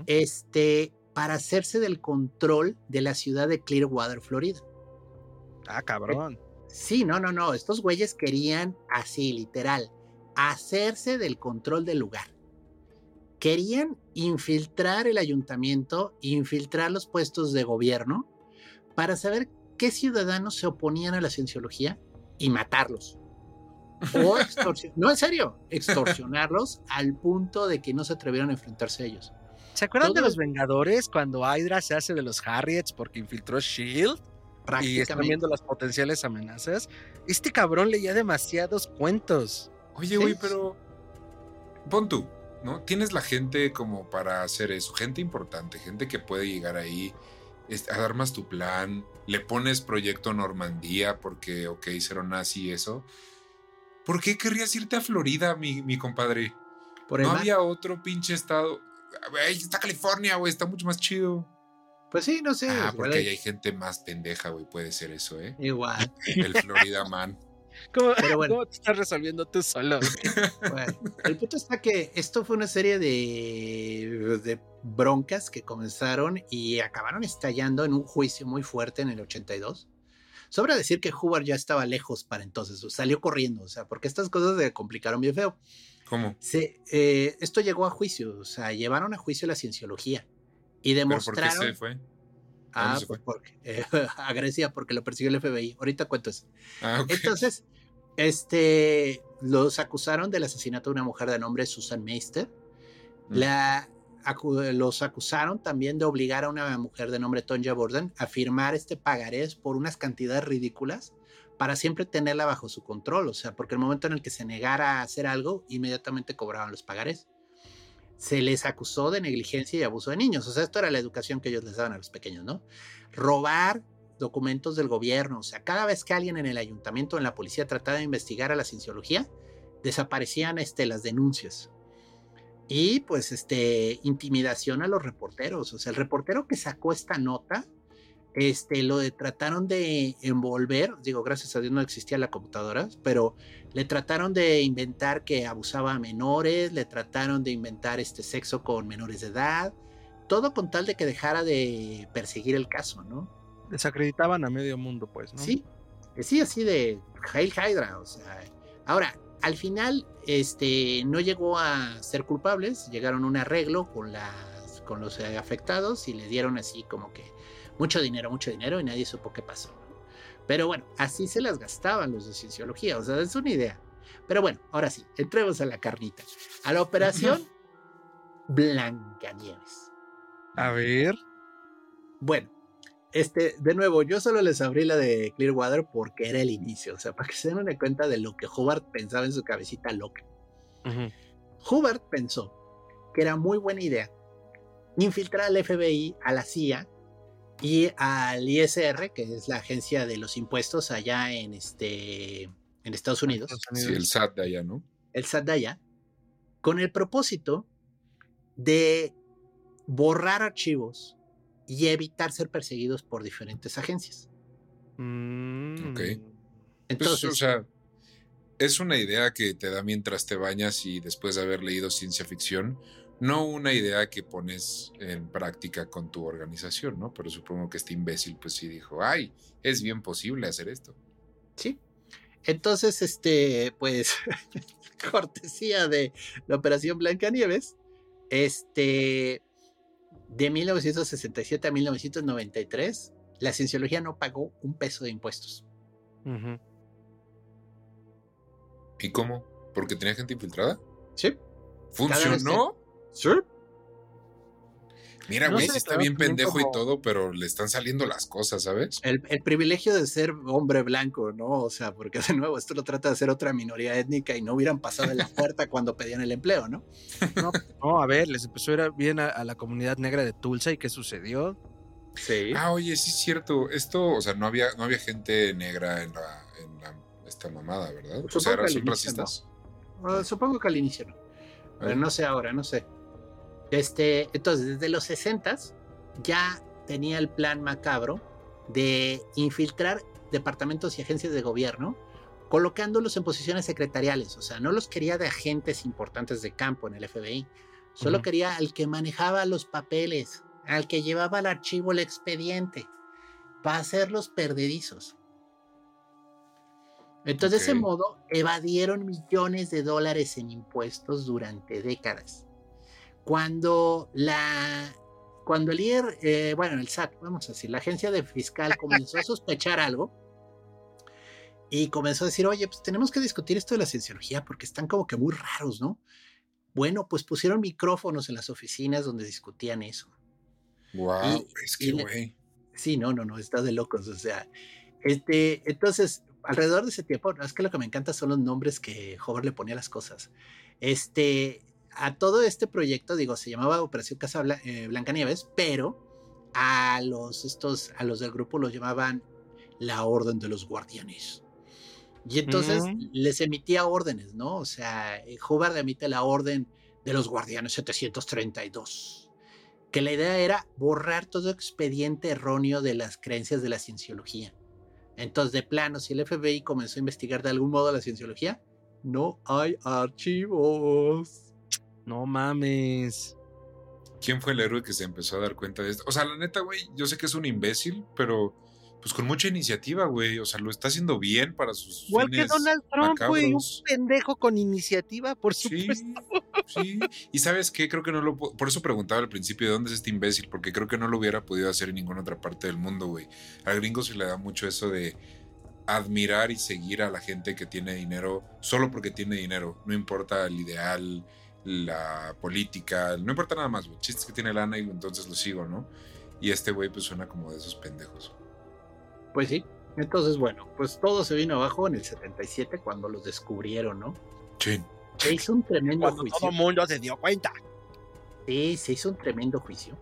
este, para hacerse del control de la ciudad de Clearwater, Florida. Ah, cabrón. Sí, no, no, no. Estos güeyes querían así, literal, hacerse del control del lugar. Querían infiltrar el ayuntamiento, infiltrar los puestos de gobierno para saber qué ciudadanos se oponían a la cienciología y matarlos. O no en serio, extorsionarlos al punto de que no se atrevieron a enfrentarse a ellos. ¿Se acuerdan de los Vengadores cuando Hydra se hace de los Harriets porque infiltró Shield? Y están Prácticamente. viendo las potenciales amenazas. Este cabrón leía demasiados cuentos. Oye, güey, Sí. pero. Pon tú, ¿no? Tienes la gente como para hacer eso, gente importante, gente que puede llegar ahí, este, armas tu plan, le pones proyecto Normandía porque, ok, cero nazi y eso. ¿Por qué querrías irte a Florida, mi, mi compadre? Por No mar. había otro pinche estado. Está California, güey, está mucho más chido. Pues sí, no sé. ah, porque hay- ahí hay gente más pendeja, güey, puede ser eso, ¿eh? Igual. El Florida Man. ¿Cómo, Pero bueno. cómo te estás resolviendo tú solo? Bueno, el punto está que esto fue una serie de, de broncas que comenzaron y acabaron estallando en un juicio muy fuerte en el 82. Sobra decir que Hubbard ya estaba lejos para entonces, salió corriendo, o sea, porque estas cosas se complicaron bien feo. ¿Cómo? Se, eh, esto llegó a juicio, o sea, llevaron a juicio la cienciología y ¿Pero por qué demostraron... se fue? ah, pues porque, eh, a Grecia porque lo persiguió el FBI. Ahorita cuento eso. Ah. Entonces, este, los acusaron del asesinato de una mujer de nombre Susan Meister. Mm. La, acu- los acusaron también de obligar a una mujer de nombre Tonja Borden a firmar este pagarés por unas cantidades ridículas para siempre tenerla bajo su control. O sea, porque el momento en el que se negara a hacer algo, inmediatamente cobraban los pagarés. Se les acusó de negligencia y abuso de niños. O sea, esto era la educación que ellos les daban a los pequeños, ¿no? Robar documentos del gobierno. O sea, cada vez que alguien en el ayuntamiento o en la policía trataba de investigar a la cienciología, desaparecían este, las denuncias. Y pues este, intimidación a los reporteros. O sea, el reportero que sacó esta nota, este, lo trataron de envolver, digo, gracias a Dios no existía la computadora, pero le trataron de inventar que abusaba a menores, le trataron de inventar este sexo con menores de edad, todo con tal de que dejara de perseguir el caso, ¿no? Desacreditaban a medio mundo, pues, ¿no? Sí, sí, así de Hail Hydra, o sea. Ahora, al final, este, no llegó a ser culpables, llegaron a un arreglo con las, con los afectados y le dieron así como que mucho dinero, mucho dinero y nadie supo qué pasó. Pero bueno, así se las gastaban los de cienciología, o sea, es una idea. Pero bueno, ahora sí, entremos a la carnita, a la operación Blancanieves. A ver. Bueno, este, de nuevo, yo solo les abrí la de Clearwater porque era el inicio, o sea, para que se den una cuenta de lo que Hubbard pensaba en su cabecita loca. Ujú. Hubbard pensó que era muy buena idea infiltrar al FBI, a la CIA y al ISR, que es la agencia de los impuestos allá en, este, en Estados Unidos, Sí, el SAT de allá, ¿no? el SAT de allá, con el propósito de borrar archivos y evitar ser perseguidos por diferentes agencias. Mm. Ok. Pues, Entonces, o sea, es una idea que te da mientras te bañas y después de haber leído ciencia ficción, no una idea que pones en práctica con tu organización, ¿no? Pero supongo que este imbécil pues sí dijo, ay, es bien posible hacer esto. Sí. Entonces, este, pues, cortesía de la Operación Blancanieves, este, de 1967 a 1993, la cienciología no pagó un peso de impuestos. ¿Y cómo? ¿Porque tenía gente infiltrada? Sí. ¿Funcionó? Mira, No güey, sí está bien pendejo y todo, pero le están saliendo las cosas, ¿sabes? El, el privilegio de ser hombre blanco, ¿no? O sea, porque de nuevo, esto lo trata de ser otra minoría étnica y no hubieran pasado en la puerta cuando pedían el empleo, ¿no? No, no, a ver, les empezó a ir bien a, a la comunidad negra de Tulsa y qué sucedió. Sí. Ah, oye, sí es cierto. Esto, o sea, no había, no había gente negra en la, en la- esta mamada, ¿verdad? O sea, Supongo ¿eran- que ¿son al inicio racistas? Ah, supongo que al inicio no. Pero no sé ahora, no sé. Este, entonces, desde los 60 ya tenía el plan macabro de infiltrar departamentos y agencias de gobierno, colocándolos en posiciones secretariales. O sea, no los quería de agentes importantes de campo en el FBI. Solo quería al que manejaba los papeles, al que llevaba al archivo el expediente, para hacerlos perdedizos. Entonces, de ese modo, evadieron millones de dólares en impuestos durante décadas. Cuando la. Cuando el líder, eh, bueno, el SAT, vamos a decir, la agencia de fiscal comenzó a sospechar algo y comenzó a decir, oye, pues tenemos que discutir esto de la cienciología porque están como que muy raros, ¿no? Bueno, pues pusieron micrófonos en las oficinas donde discutían eso. Wow, Y- es que, güey. Sí, no, no, no, está de locos. O sea, este, entonces, alrededor de ese tiempo, es que lo que me encanta son los nombres que Hover le ponía a las cosas. Este, a todo este proyecto, digo, se llamaba Operación Casa Bla- eh, Blancanieves, pero a los, estos, a los del grupo los llamaban la Orden de los Guardianes. Y entonces Mm. les emitía órdenes, ¿no? O sea, eh, Hubbard emite la orden de los Guardianes 732 que la idea era borrar todo expediente erróneo de las creencias de la cienciología. Entonces, de plano, si el FBI comenzó a investigar de algún modo la cienciología, no hay archivos. No mames. ¿Quién fue el héroe que se empezó a dar cuenta de esto? O sea, la neta, güey, yo sé que es un imbécil, pero pues con mucha iniciativa, güey. O sea, lo está haciendo bien para sus Igual que fines Donald Trump, güey. Un pendejo con iniciativa, por Sí, supuesto. sí. Y sabes qué, creo que no lo... po- Por eso preguntaba al principio de dónde es este imbécil, porque creo que no lo hubiera podido hacer en ninguna otra parte del mundo, güey. Al gringo se le da mucho eso de admirar y seguir a la gente que tiene dinero solo porque tiene dinero. No importa el ideal, la política, no importa nada más, güey. Chistes que tiene lana y entonces lo sigo, ¿no? Y este güey pues suena como de esos pendejos. Pues sí. Entonces, bueno, pues todo se vino abajo en el 77 cuando los descubrieron, ¿no? Chin. Se hizo un tremendo Cuando juicio. todo el mundo se dio cuenta. Sí, se hizo un tremendo juicio.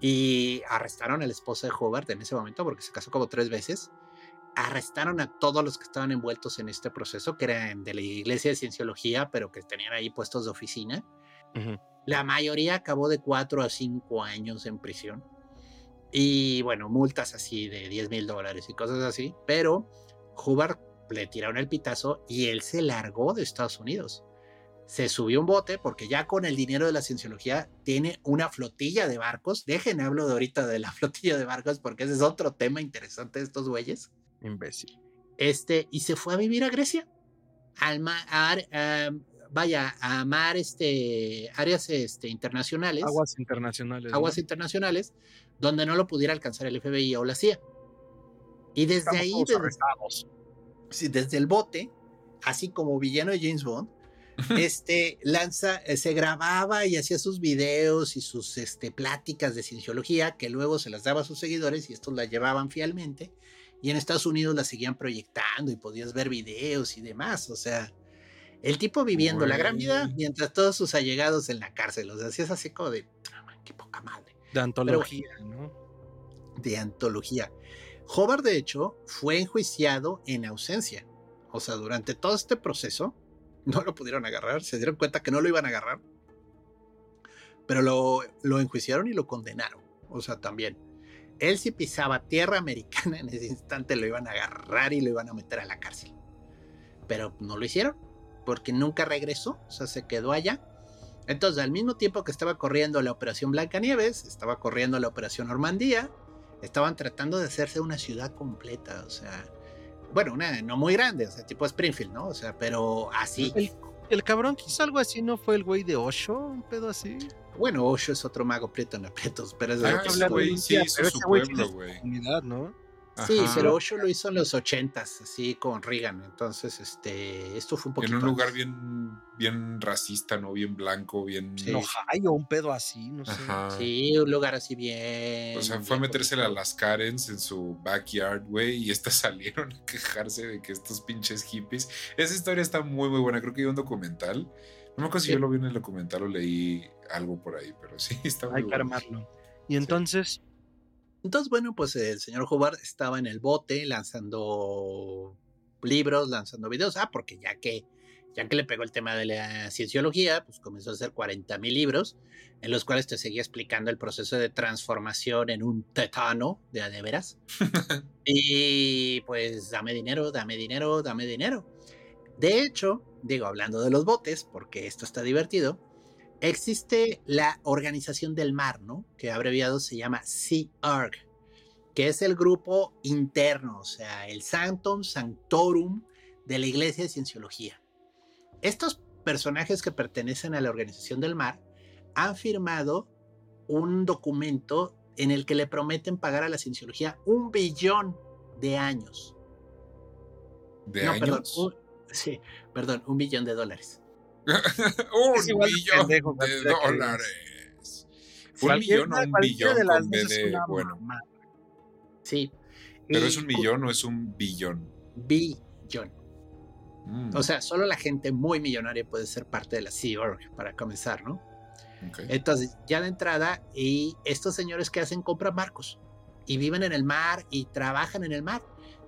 Y arrestaron a la esposa de Hobart en ese momento porque se casó como tres veces. Arrestaron a todos los que estaban envueltos en este proceso, que eran de la iglesia de cienciología, pero que tenían ahí puestos de oficina. Ujú. La mayoría acabó de cuatro a cinco años en prisión. Y bueno, multas así de 10 mil dólares y cosas así. Pero Hubbard le tiraron el pitazo y él se largó de Estados Unidos. Se subió un bote porque ya con el dinero de la cienciología tiene una flotilla de barcos. Dejen hablo de ahorita de la flotilla de barcos porque ese es otro tema interesante de estos güeyes. Imbécil. Este, y se fue a vivir a Grecia. Al a vaya, a amar este, áreas este, internacionales Aguas internacionales. aguas ¿no? internacionales donde no lo pudiera alcanzar el FBI o la CIA. Y desde Estamos ahí, desde, sí, desde el bote, así como villano de James Bond, este lanza, eh, se grababa y hacía sus videos y sus este, pláticas de cienciología que luego se las daba a sus seguidores y estos las llevaban fielmente. Y en Estados Unidos las seguían proyectando y podías ver videos y demás. O sea, el tipo viviendo la gran vida mientras todos sus allegados en la cárcel. O sea, así es así como de, "Ah, qué poca madre De antología, ¿no? de antología. Hobart, de hecho, fue enjuiciado en ausencia. O sea, durante todo este proceso, no lo pudieron agarrar, se dieron cuenta que no lo iban a agarrar, pero lo, lo enjuiciaron y lo condenaron. O sea, también. Él si pisaba tierra americana en ese instante lo iban a agarrar y lo iban a meter a la cárcel. Pero no lo hicieron, porque nunca regresó, o sea, se quedó allá. Entonces, al mismo tiempo que estaba corriendo la Operación Blancanieves, estaba corriendo la Operación Normandía, estaban tratando de hacerse una ciudad completa, o sea, bueno, una no muy grande, o sea, tipo Springfield, ¿no? O sea, pero así. El, el cabrón que hizo algo así, ¿no fue el güey de Osho? Un pedo así. Bueno, Osho es otro mago prieto en aprietos, pero es de Ah, güey sí hizo su pueblo, güey. Comunidad, ¿no? Sí, Ajá. pero Osho lo hizo en los ochentas, así con Reagan. Entonces, este, esto fue un poquito. En un lugar bien, bien racista, ¿no? Bien blanco, bien. Sí. En Ohio, un pedo así, no sé. Ajá. Sí, un lugar así bien. O sea, fue a metérsela a las Karens en su backyard, güey, y estas salieron a quejarse de que estos pinches hippies. Esa historia está muy, muy buena. Creo que hay un documental. No me acuerdo si Sí. yo lo vi en el documental o leí algo por ahí, pero sí, está muy Hay que armarlo. Y entonces, Entonces, bueno, pues el señor Hubbard estaba en el bote lanzando libros, lanzando videos. Ah, porque ya que, ya que le pegó el tema de la cienciología, pues comenzó a hacer 40 mil libros, en los cuales te seguía explicando el proceso de transformación en un tetano de a de veras. y pues dame dinero, dame dinero, dame dinero. De hecho, digo, hablando de los botes, porque esto está divertido, existe la Organización del Mar, ¿no? Que abreviado se llama Sea Org, que es el grupo interno, o sea, el Sanctum Sanctorum de la Iglesia de Cienciología. Estos personajes que pertenecen a la Organización del Mar han firmado un documento en el que le prometen pagar a la Cienciología un billón de años. ¿De no, años? perdón, sí, perdón, un billón de dólares. un igual de billón pendejo, de dólares. Un millón o un billón de las dos de bueno. Sí. ¿Pero Y es un millón o es un billón? Billón. Mm, O sea, solo la gente muy millonaria puede ser parte de la Sea Org para comenzar, ¿no? Entonces, ya de entrada, y estos señores que hacen compran barcos y viven en el mar y trabajan en el mar.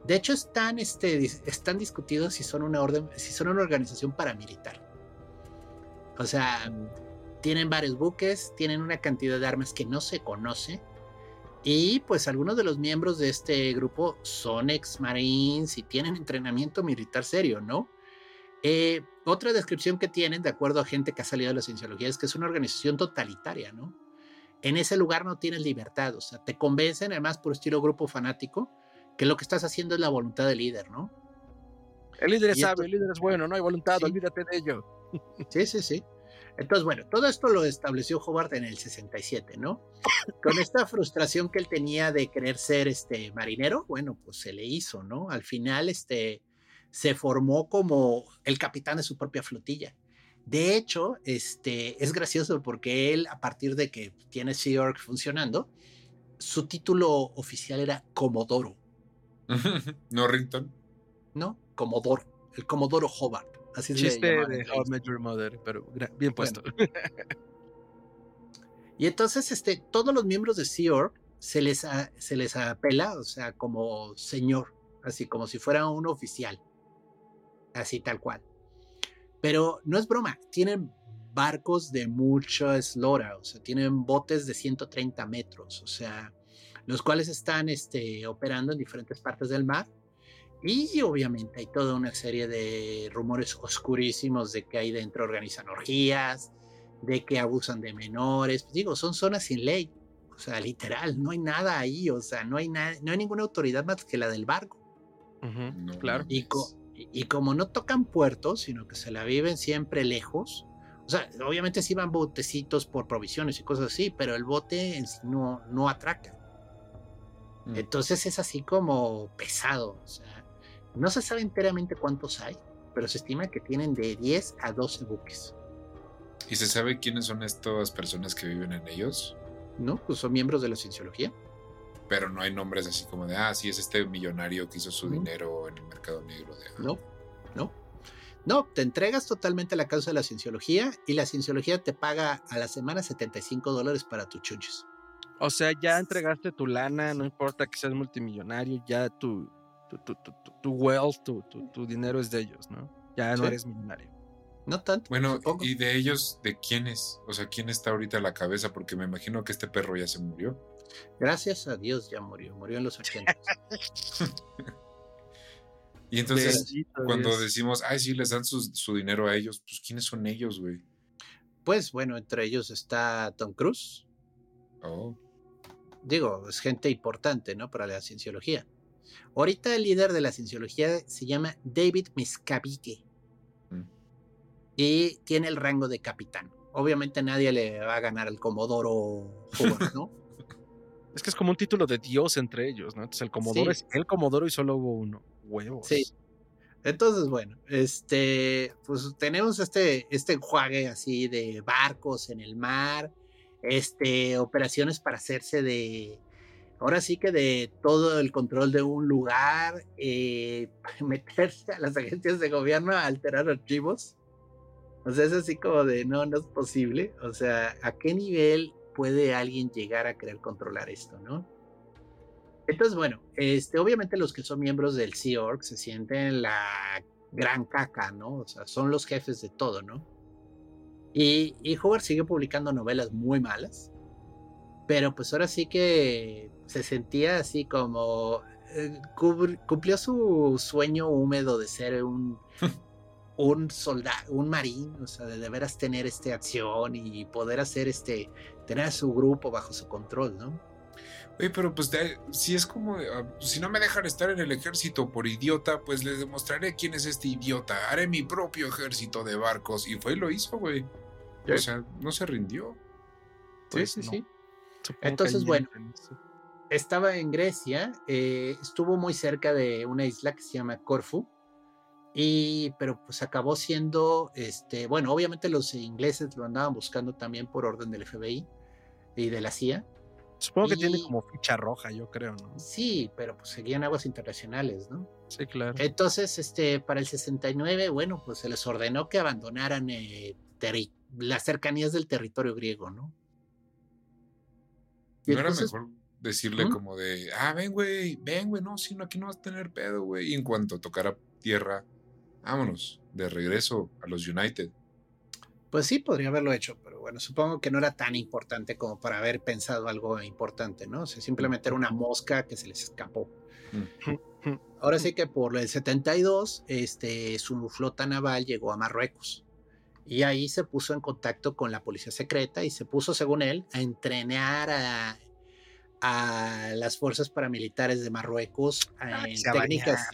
De hecho, están, este, están discutidos si son una orden, si son una organización paramilitar. O sea, tienen varios buques, tienen una cantidad de armas que no se conoce. Y pues algunos de los miembros de este grupo son ex-marines y tienen entrenamiento militar serio, ¿no? Eh, otra descripción que tienen, de acuerdo a gente que ha salido de la cienciología, es que es una organización totalitaria, ¿no? En ese lugar no tienes libertad, o sea, te convencen, además por estilo grupo fanático, que lo que estás haciendo es la voluntad del líder, ¿no? El líder es sabio, el líder es bueno, no hay voluntad, Sí. olvídate de ello. Sí, sí, sí. Entonces, bueno, todo esto lo estableció Hobart en el 67, ¿no? Con esta frustración que él tenía de querer ser este marinero, bueno, pues se le hizo, ¿no? Al final, este, se formó como el capitán de su propia flotilla. De hecho, este, es gracioso porque él, a partir de que tiene Sea Org funcionando, su título oficial era Comodoro, Norrington. ¿no? Comodoro, el Comodoro Hobart. Así se Chiste llamaban de How I. Met Your Mother, pero bien puesto. Y entonces, este, todos los miembros de Sea Org se les, a- se les apela, o sea, como señor, así como si fuera un oficial, así tal cual. Pero no es broma, tienen barcos de mucha eslora, o sea, tienen botes de 130 metros, o sea, los cuales están este, operando en diferentes partes del mar. Y obviamente hay toda una serie de rumores oscurísimos de que ahí dentro organizan orgías, de que abusan de menores. Pues digo, son zonas sin ley. O sea, literal, no hay nada ahí. O sea, no hay, nada, no hay ninguna autoridad más que la del barco. Ujú, No claro. Y, co- y- y como no tocan puertos, sino que se la viven siempre lejos. O sea, obviamente sí van botecitos por provisiones y cosas así, pero el bote en sí no, no atraca. Mm. Entonces es así como pesado. O sea, no se sabe enteramente cuántos hay, pero se estima que tienen de 10 a 12 buques. ¿Y se sabe quiénes son estas personas que viven en ellos? ¿No? Pues son miembros de la cienciología. Pero no hay nombres así como de, ah, sí, es este millonario que hizo su dinero en el mercado negro. De, ah, No, no. No, te entregas totalmente a la causa de la cienciología y la cienciología te paga a la semana 75 dólares para tus chunches. O sea, ya entregaste tu lana, no importa que seas multimillonario, ya tu, tu, tu, tu, tu- tu wealth, tu, tu, tu dinero es de ellos, ¿no? Ya no Sí. eres millonario. No tanto. Bueno, supongo. ¿y de ellos, de quiénes? O sea, ¿quién está ahorita a la cabeza? Porque me imagino que este perro ya se murió. Gracias a Dios ya murió. Murió en los 80. Y entonces, Bendito cuando Dios. decimos, ay, sí, les dan su, su dinero a ellos, pues ¿quiénes son ellos, güey? pues bueno, entre ellos está Tom Cruise. Oh, Digo, es gente importante, ¿no? Para la cienciología. Ahorita el líder de la cienciología se llama David Miscavige. Mm. Y tiene el rango de capitán. Obviamente nadie le va a ganar al Comodoro ¿no? Es que es como un título de Dios entre ellos, ¿no? Entonces el Comodoro Sí. es el Comodoro y solo hubo uno. Huevos. Sí. Entonces, bueno, este, pues tenemos este, este enjuague así de barcos en el mar, este, operaciones para hacerse de, ahora sí que de todo el control de un lugar, eh, meterse a las agencias de gobierno a alterar archivos. O sea, es así como de, no, no es posible. O sea, ¿a qué nivel puede alguien llegar a querer controlar esto, no? Entonces, bueno, este, obviamente los que son miembros del Sea Org se sienten la gran caca, ¿no? O sea, son los jefes de todo, ¿no? Y, y sigue publicando novelas muy malas, pero pues ahora sí que se sentía así como... eh, cumplió su sueño húmedo de ser un, un soldado, un marín, o sea, de, de veras tener este acción y poder hacer este, tener a su grupo bajo su control, ¿no? Oye, pero pues de- si es como, ah, si no me dejan estar en el ejército por idiota, pues les demostraré quién es este idiota. Haré mi propio ejército de barcos. Y fue y lo hizo, güey. O sea, no se rindió. Pues sí, sí, no. sí. Supongo que Entonces, bueno. Estaba en Grecia, eh, estuvo muy cerca de una isla que se llama Corfu. Y, pero pues acabó siendo, este, bueno, obviamente los ingleses lo andaban buscando también por orden del FBI y de la CIA. Supongo que tiene como ficha roja, yo creo, ¿no? Sí, pero pues seguían aguas internacionales, ¿no? Sí, claro. Entonces, este, para el 69, bueno, pues se les ordenó que abandonaran eh, terri- las cercanías del territorio griego, ¿no? Y ¿No era mejor decirle ¿Mm? como de, ah, ven, güey, ven, güey, no, si no, aquí no vas a tener pedo, güey. Y en cuanto tocara tierra, vámonos, de regreso a los United. Pues sí, podría haberlo hecho, pero bueno, supongo que no era tan importante como para haber pensado algo importante, ¿no? O sea, simplemente era una mosca que se les escapó. Ahora sí que por el 72, este, su flota naval llegó a Marruecos. Y ahí se puso en contacto con la policía secreta y se puso, según él, a entrenar a, a las fuerzas paramilitares de Marruecos en se a técnicas,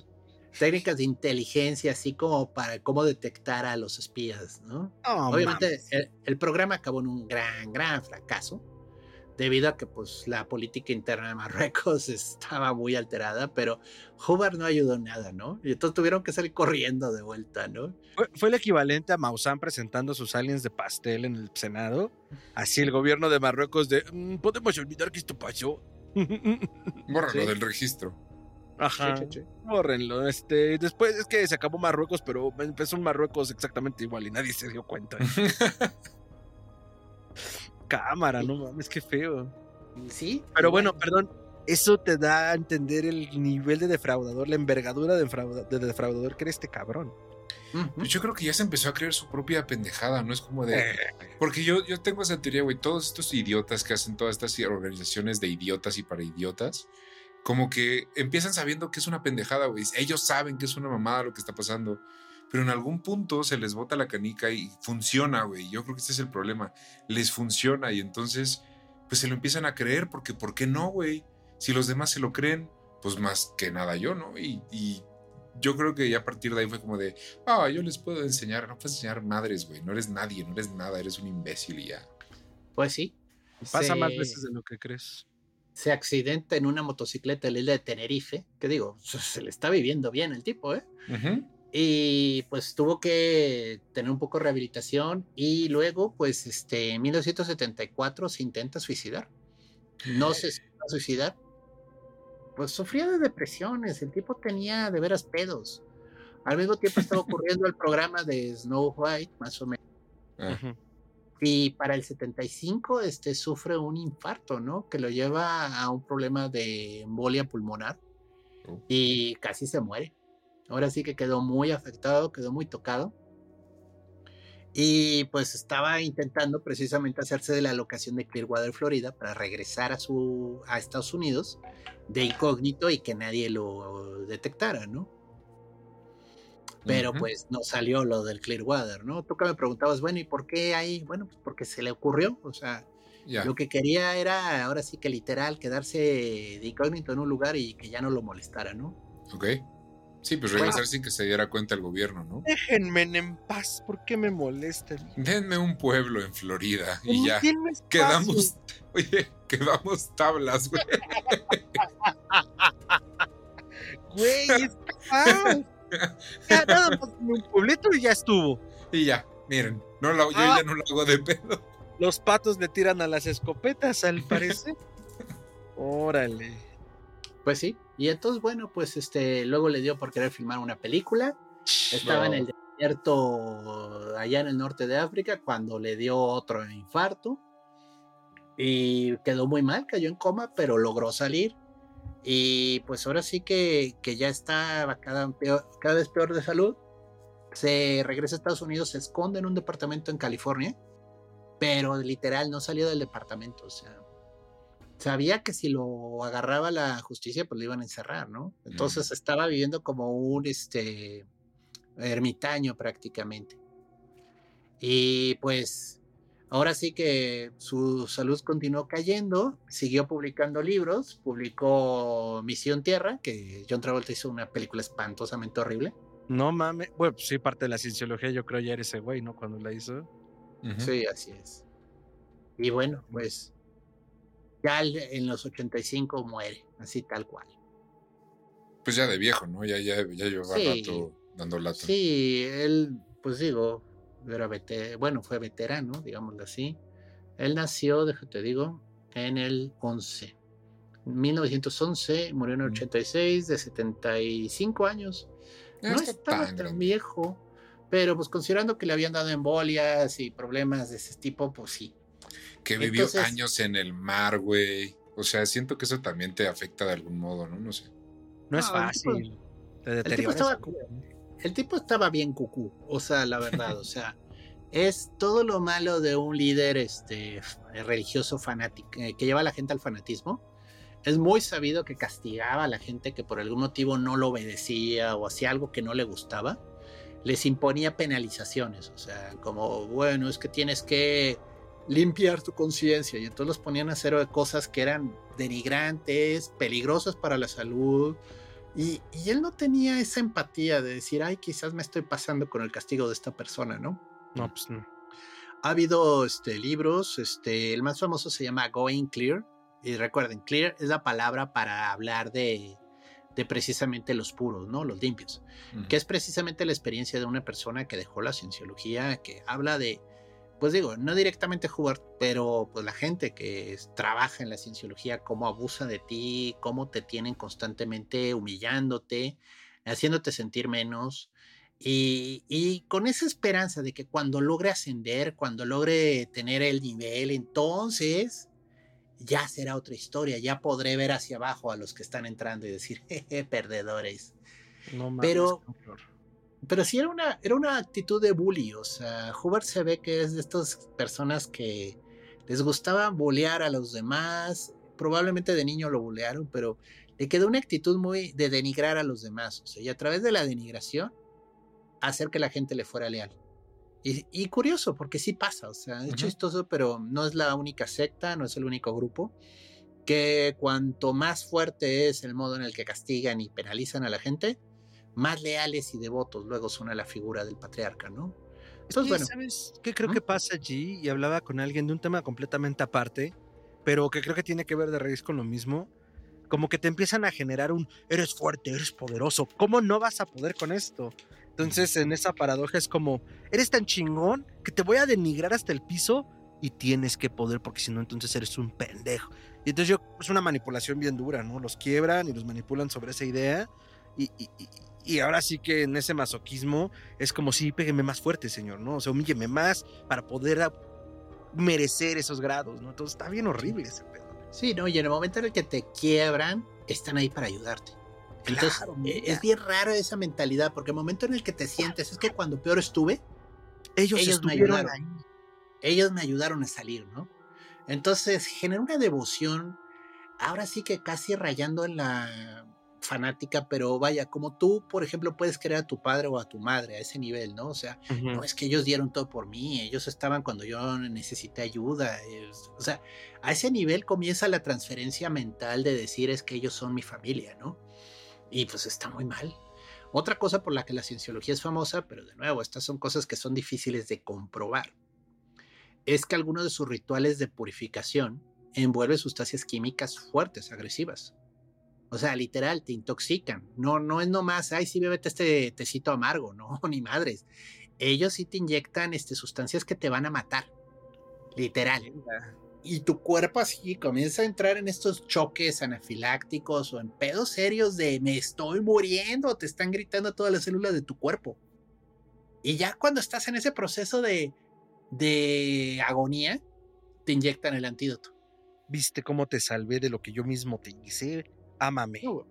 técnicas de inteligencia, así como para cómo detectar a los espías, ¿no? Obviamente el, el programa acabó en un gran, gran fracaso, debido a que pues la política interna de Marruecos estaba muy alterada, pero Hubbard no ayudó en nada, ¿no? Y entonces tuvieron que salir corriendo de vuelta, ¿no? Fue, fue el equivalente a Maussan presentando sus aliens de pastel en el Senado. Así el gobierno de Marruecos de, "Mm, podemos olvidar que esto pasó. Bórralo Sí. del registro. Ajá. Sí, sí, sí. Bórrenlo. Este, después es que se acabó Marruecos, pero empezó un Marruecos exactamente igual y nadie se dio cuenta. Cámara, no mames, qué feo. Sí. Pero bueno, perdón, eso te da a entender el nivel de defraudador, la envergadura de, defrauda- de defraudador que era este cabrón. Pues yo creo que ya se empezó a creer su propia pendejada, ¿no? Es como de... Eh, Porque yo, yo tengo esa teoría, güey, todos estos idiotas que hacen todas estas organizaciones de idiotas y para idiotas, como que empiezan sabiendo que es una pendejada, güey. Ellos saben que es una mamada lo que está pasando, pero en algún punto se les bota la canica y funciona, güey. Yo creo que este es el problema. Les funciona y entonces, pues se lo empiezan a creer porque, ¿por qué no, güey? Si los demás se lo creen, pues más que nada yo, ¿no? Y, y yo creo que ya a partir de ahí fue como de, ah, yo les puedo enseñar, no puedes enseñar madres, güey, no eres nadie, no eres nada, eres un imbécil y ya. Pues sí. pasa más veces de lo que crees. Se accidenta en una motocicleta en la isla de Tenerife, que digo, se le está viviendo bien el tipo, ¿eh? Y pues tuvo que tener un poco de rehabilitación y luego pues este en 1974 se intenta suicidar. No se va a suicidar. Pues sufría de depresiones, el tipo tenía de veras pedos. Al mismo tiempo estaba ocurriendo el programa de Snow White, más o menos. Ah. Y para el 75 este, sufre un infarto, ¿no? Que lo lleva a un problema de embolia pulmonar Oh. y casi se muere. Ahora sí que quedó muy afectado, quedó muy tocado. Y pues estaba intentando precisamente hacerse de la locación de Clearwater, Florida, para regresar a, su, a Estados Unidos de incógnito y que nadie lo detectara, ¿no? Pero pues no salió lo del Clearwater, ¿no? Tú que me preguntabas, bueno, ¿y por qué ahí? Bueno, pues porque se le ocurrió, o sea, lo que quería era ahora sí que literal quedarse de incógnito en un lugar y que ya no lo molestara, ¿no? Ok. Sí, pues regresar sin que se diera cuenta el gobierno, ¿no? Déjenme en paz, ¿por qué me molestan? Denme un pueblo en Florida y ya. Quedamos, oye, quedamos tablas, güey. Güey, es. Ya nada más en un pueblito y ya estuvo. Y ya, miren, no la- yo Ah. ya no lo hago de pedo. Los patos le tiran a las escopetas, al parecer. Órale. Pues sí. Y entonces, bueno, pues este, luego le dio por querer filmar una película. Estaba en No. el desierto allá en el norte de África cuando le dio otro infarto. Y quedó muy mal, cayó en coma, pero logró salir. Y pues ahora sí que, que ya está cada, peor- cada vez peor de salud. Se regresa a Estados Unidos, se esconde en un departamento en California, pero literal no salió del departamento. O sea, sabía que si lo agarraba la justicia, pues lo iban a encerrar, ¿no? Entonces estaba viviendo como un este ermitaño prácticamente. Y pues Ahora sí que su salud continuó cayendo, siguió publicando libros, publicó Misión Tierra, que John Travolta hizo una película espantosamente horrible. No mames. Bueno, pues sí, parte de la cienciología, yo creo ya era ese güey, ¿no? Cuando la hizo. Ujú. Sí, así es. Y bueno, pues ya en los 85 muere, así tal cual. Pues ya de viejo, ¿no? Ya, ya, ya llevaba Sí. rato dando lata. Sí, él, pues digo, era vete- bueno, fue veterano, digámoslo así. Él nació, déjate digo, en el 11. 1911, murió en el Mm. 86, de 75 años. Ya no estaba tan tan viejo, pero pues considerando que le habían dado embolias y problemas de ese tipo, pues sí. Que vivió Entonces- años en el mar, güey. O sea, siento que eso también te afecta de algún modo, ¿no? No sé. No es fácil. Te El tipo, estaba, el tipo estaba bien cucú, o sea, la verdad, o sea, es todo lo malo de un líder este, religioso fanático, eh, que lleva a la gente al fanatismo. Es muy sabido que castigaba a la gente que por algún motivo no lo obedecía o hacía algo que no le gustaba. Les imponía penalizaciones, o sea, como, bueno, es que tienes que limpiar tu conciencia y entonces los ponían a hacer cosas que eran denigrantes, peligrosas para la salud, y, y él no tenía esa empatía de decir, ay, quizás me estoy pasando con el castigo de esta persona, ¿no? No, pues no. Ha habido este, libros, este, el más famoso se llama Going Clear, y recuerden, clear es la palabra para hablar de, de precisamente los puros, ¿no? Los limpios, que es precisamente la experiencia de una persona que dejó la cienciología, que habla de, pues digo, no directamente jugar, pero pues la gente que es- trabaja en la cienciología, cómo abusa de ti, cómo te tienen constantemente humillándote, haciéndote sentir menos. Y, y con esa esperanza de que cuando logre ascender, cuando logre tener el nivel, entonces ya será otra historia, ya podré ver hacia abajo a los que están entrando y decir, jeje, perdedores. No mames, Pero-. Pero sí era una, era una actitud de bully, o sea, Hubert se ve que es de estas personas que les gustaba bullear a los demás, probablemente de niño lo bullearon, pero le quedó una actitud muy de denigrar a los demás, o sea, y a través de la denigración hacer que la gente le fuera leal. Y, y curioso, porque sí pasa, o sea, es chistoso, pero no es la única secta, no es el único grupo, que cuanto más fuerte es el modo en el que castigan y penalizan a la gente, más leales y devotos luego son a la figura del patriarca, ¿no? Es Entonces, bueno, ¿sabes qué creo que pasa allí? Y hablaba con alguien de un tema completamente aparte, pero que creo que tiene que ver de raíz con lo mismo. Como que te empiezan a generar un, eres fuerte, eres poderoso, ¿cómo no vas a poder con esto? Entonces en esa paradoja es como, eres tan chingón que te voy a denigrar hasta el piso y tienes que poder porque si no entonces eres un pendejo. Y entonces yo, es una manipulación bien dura, ¿no? Los quiebran y los manipulan sobre esa idea y, y- y- ahora sí que en ese masoquismo es como si pégueme más fuerte, señor, ¿no? O sea, humílleme más para poder merecer esos grados, ¿no? Entonces está bien horrible ese pedo. sí, ¿no? Y en el momento en el que te quiebran, están ahí para ayudarte. Entonces, Claro, mira. es bien raro esa mentalidad, porque el momento en el que te sientes, es que cuando peor estuve, Ellos, ellos me ayudaron. ahí. ellos me ayudaron a salir, ¿no? Entonces genera una devoción, ahora sí que casi rayando en la fanática, pero vaya, como tú, por ejemplo, puedes querer a tu padre o a tu madre a ese nivel, ¿no? O sea, no es que ellos dieron todo por mí, ellos estaban cuando yo necesité ayuda, es- o sea, a ese nivel comienza la transferencia mental de decir es que ellos son mi familia, ¿no? Y pues está muy mal. Otra cosa por la que la cienciología es famosa, pero de nuevo, estas son cosas que son difíciles de comprobar, es que algunos de sus rituales de purificación envuelven sustancias químicas fuertes, agresivas. O sea, literal, te intoxican. No, no es nomás, ay, sí, bébete este tecito amargo, no, ni madres. Ellos sí te inyectan este, sustancias que te van a matar. Literal. Y tu cuerpo así comienza a entrar en estos choques anafilácticos o en pedos serios de me estoy muriendo, te están gritando todas las células de tu cuerpo. Y ya cuando estás en ese proceso de, de agonía, te inyectan el antídoto. ¿Viste cómo te salvé de lo que yo mismo te hice? Ámame. No,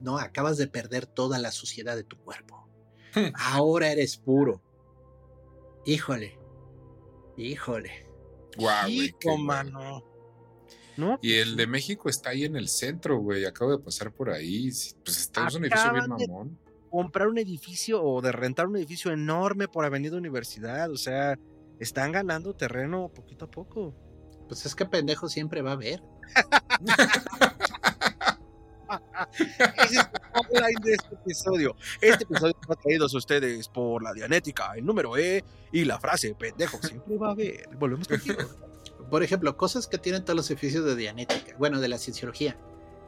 no, acabas de perder toda la suciedad de tu cuerpo. Ahora eres puro. Híjole. Híjole. Guau, guay. mano. ¿No? Y el de México está ahí en el centro, güey. Acabo de pasar por ahí. Pues está es un edificio bien mamón. comprar un edificio o de rentar un edificio enorme por Avenida Universidad, o sea, están ganando terreno poquito a poco. Pues es que pendejo siempre va a haber. Ese es el tagline de este episodio. Este episodio está traído a ustedes por la Dianética, el número E y la frase pendejo siempre va a haber. Volvemos contigo. Por ejemplo, cosas que tienen todos los edificios de Dianética, bueno, de la cienciología.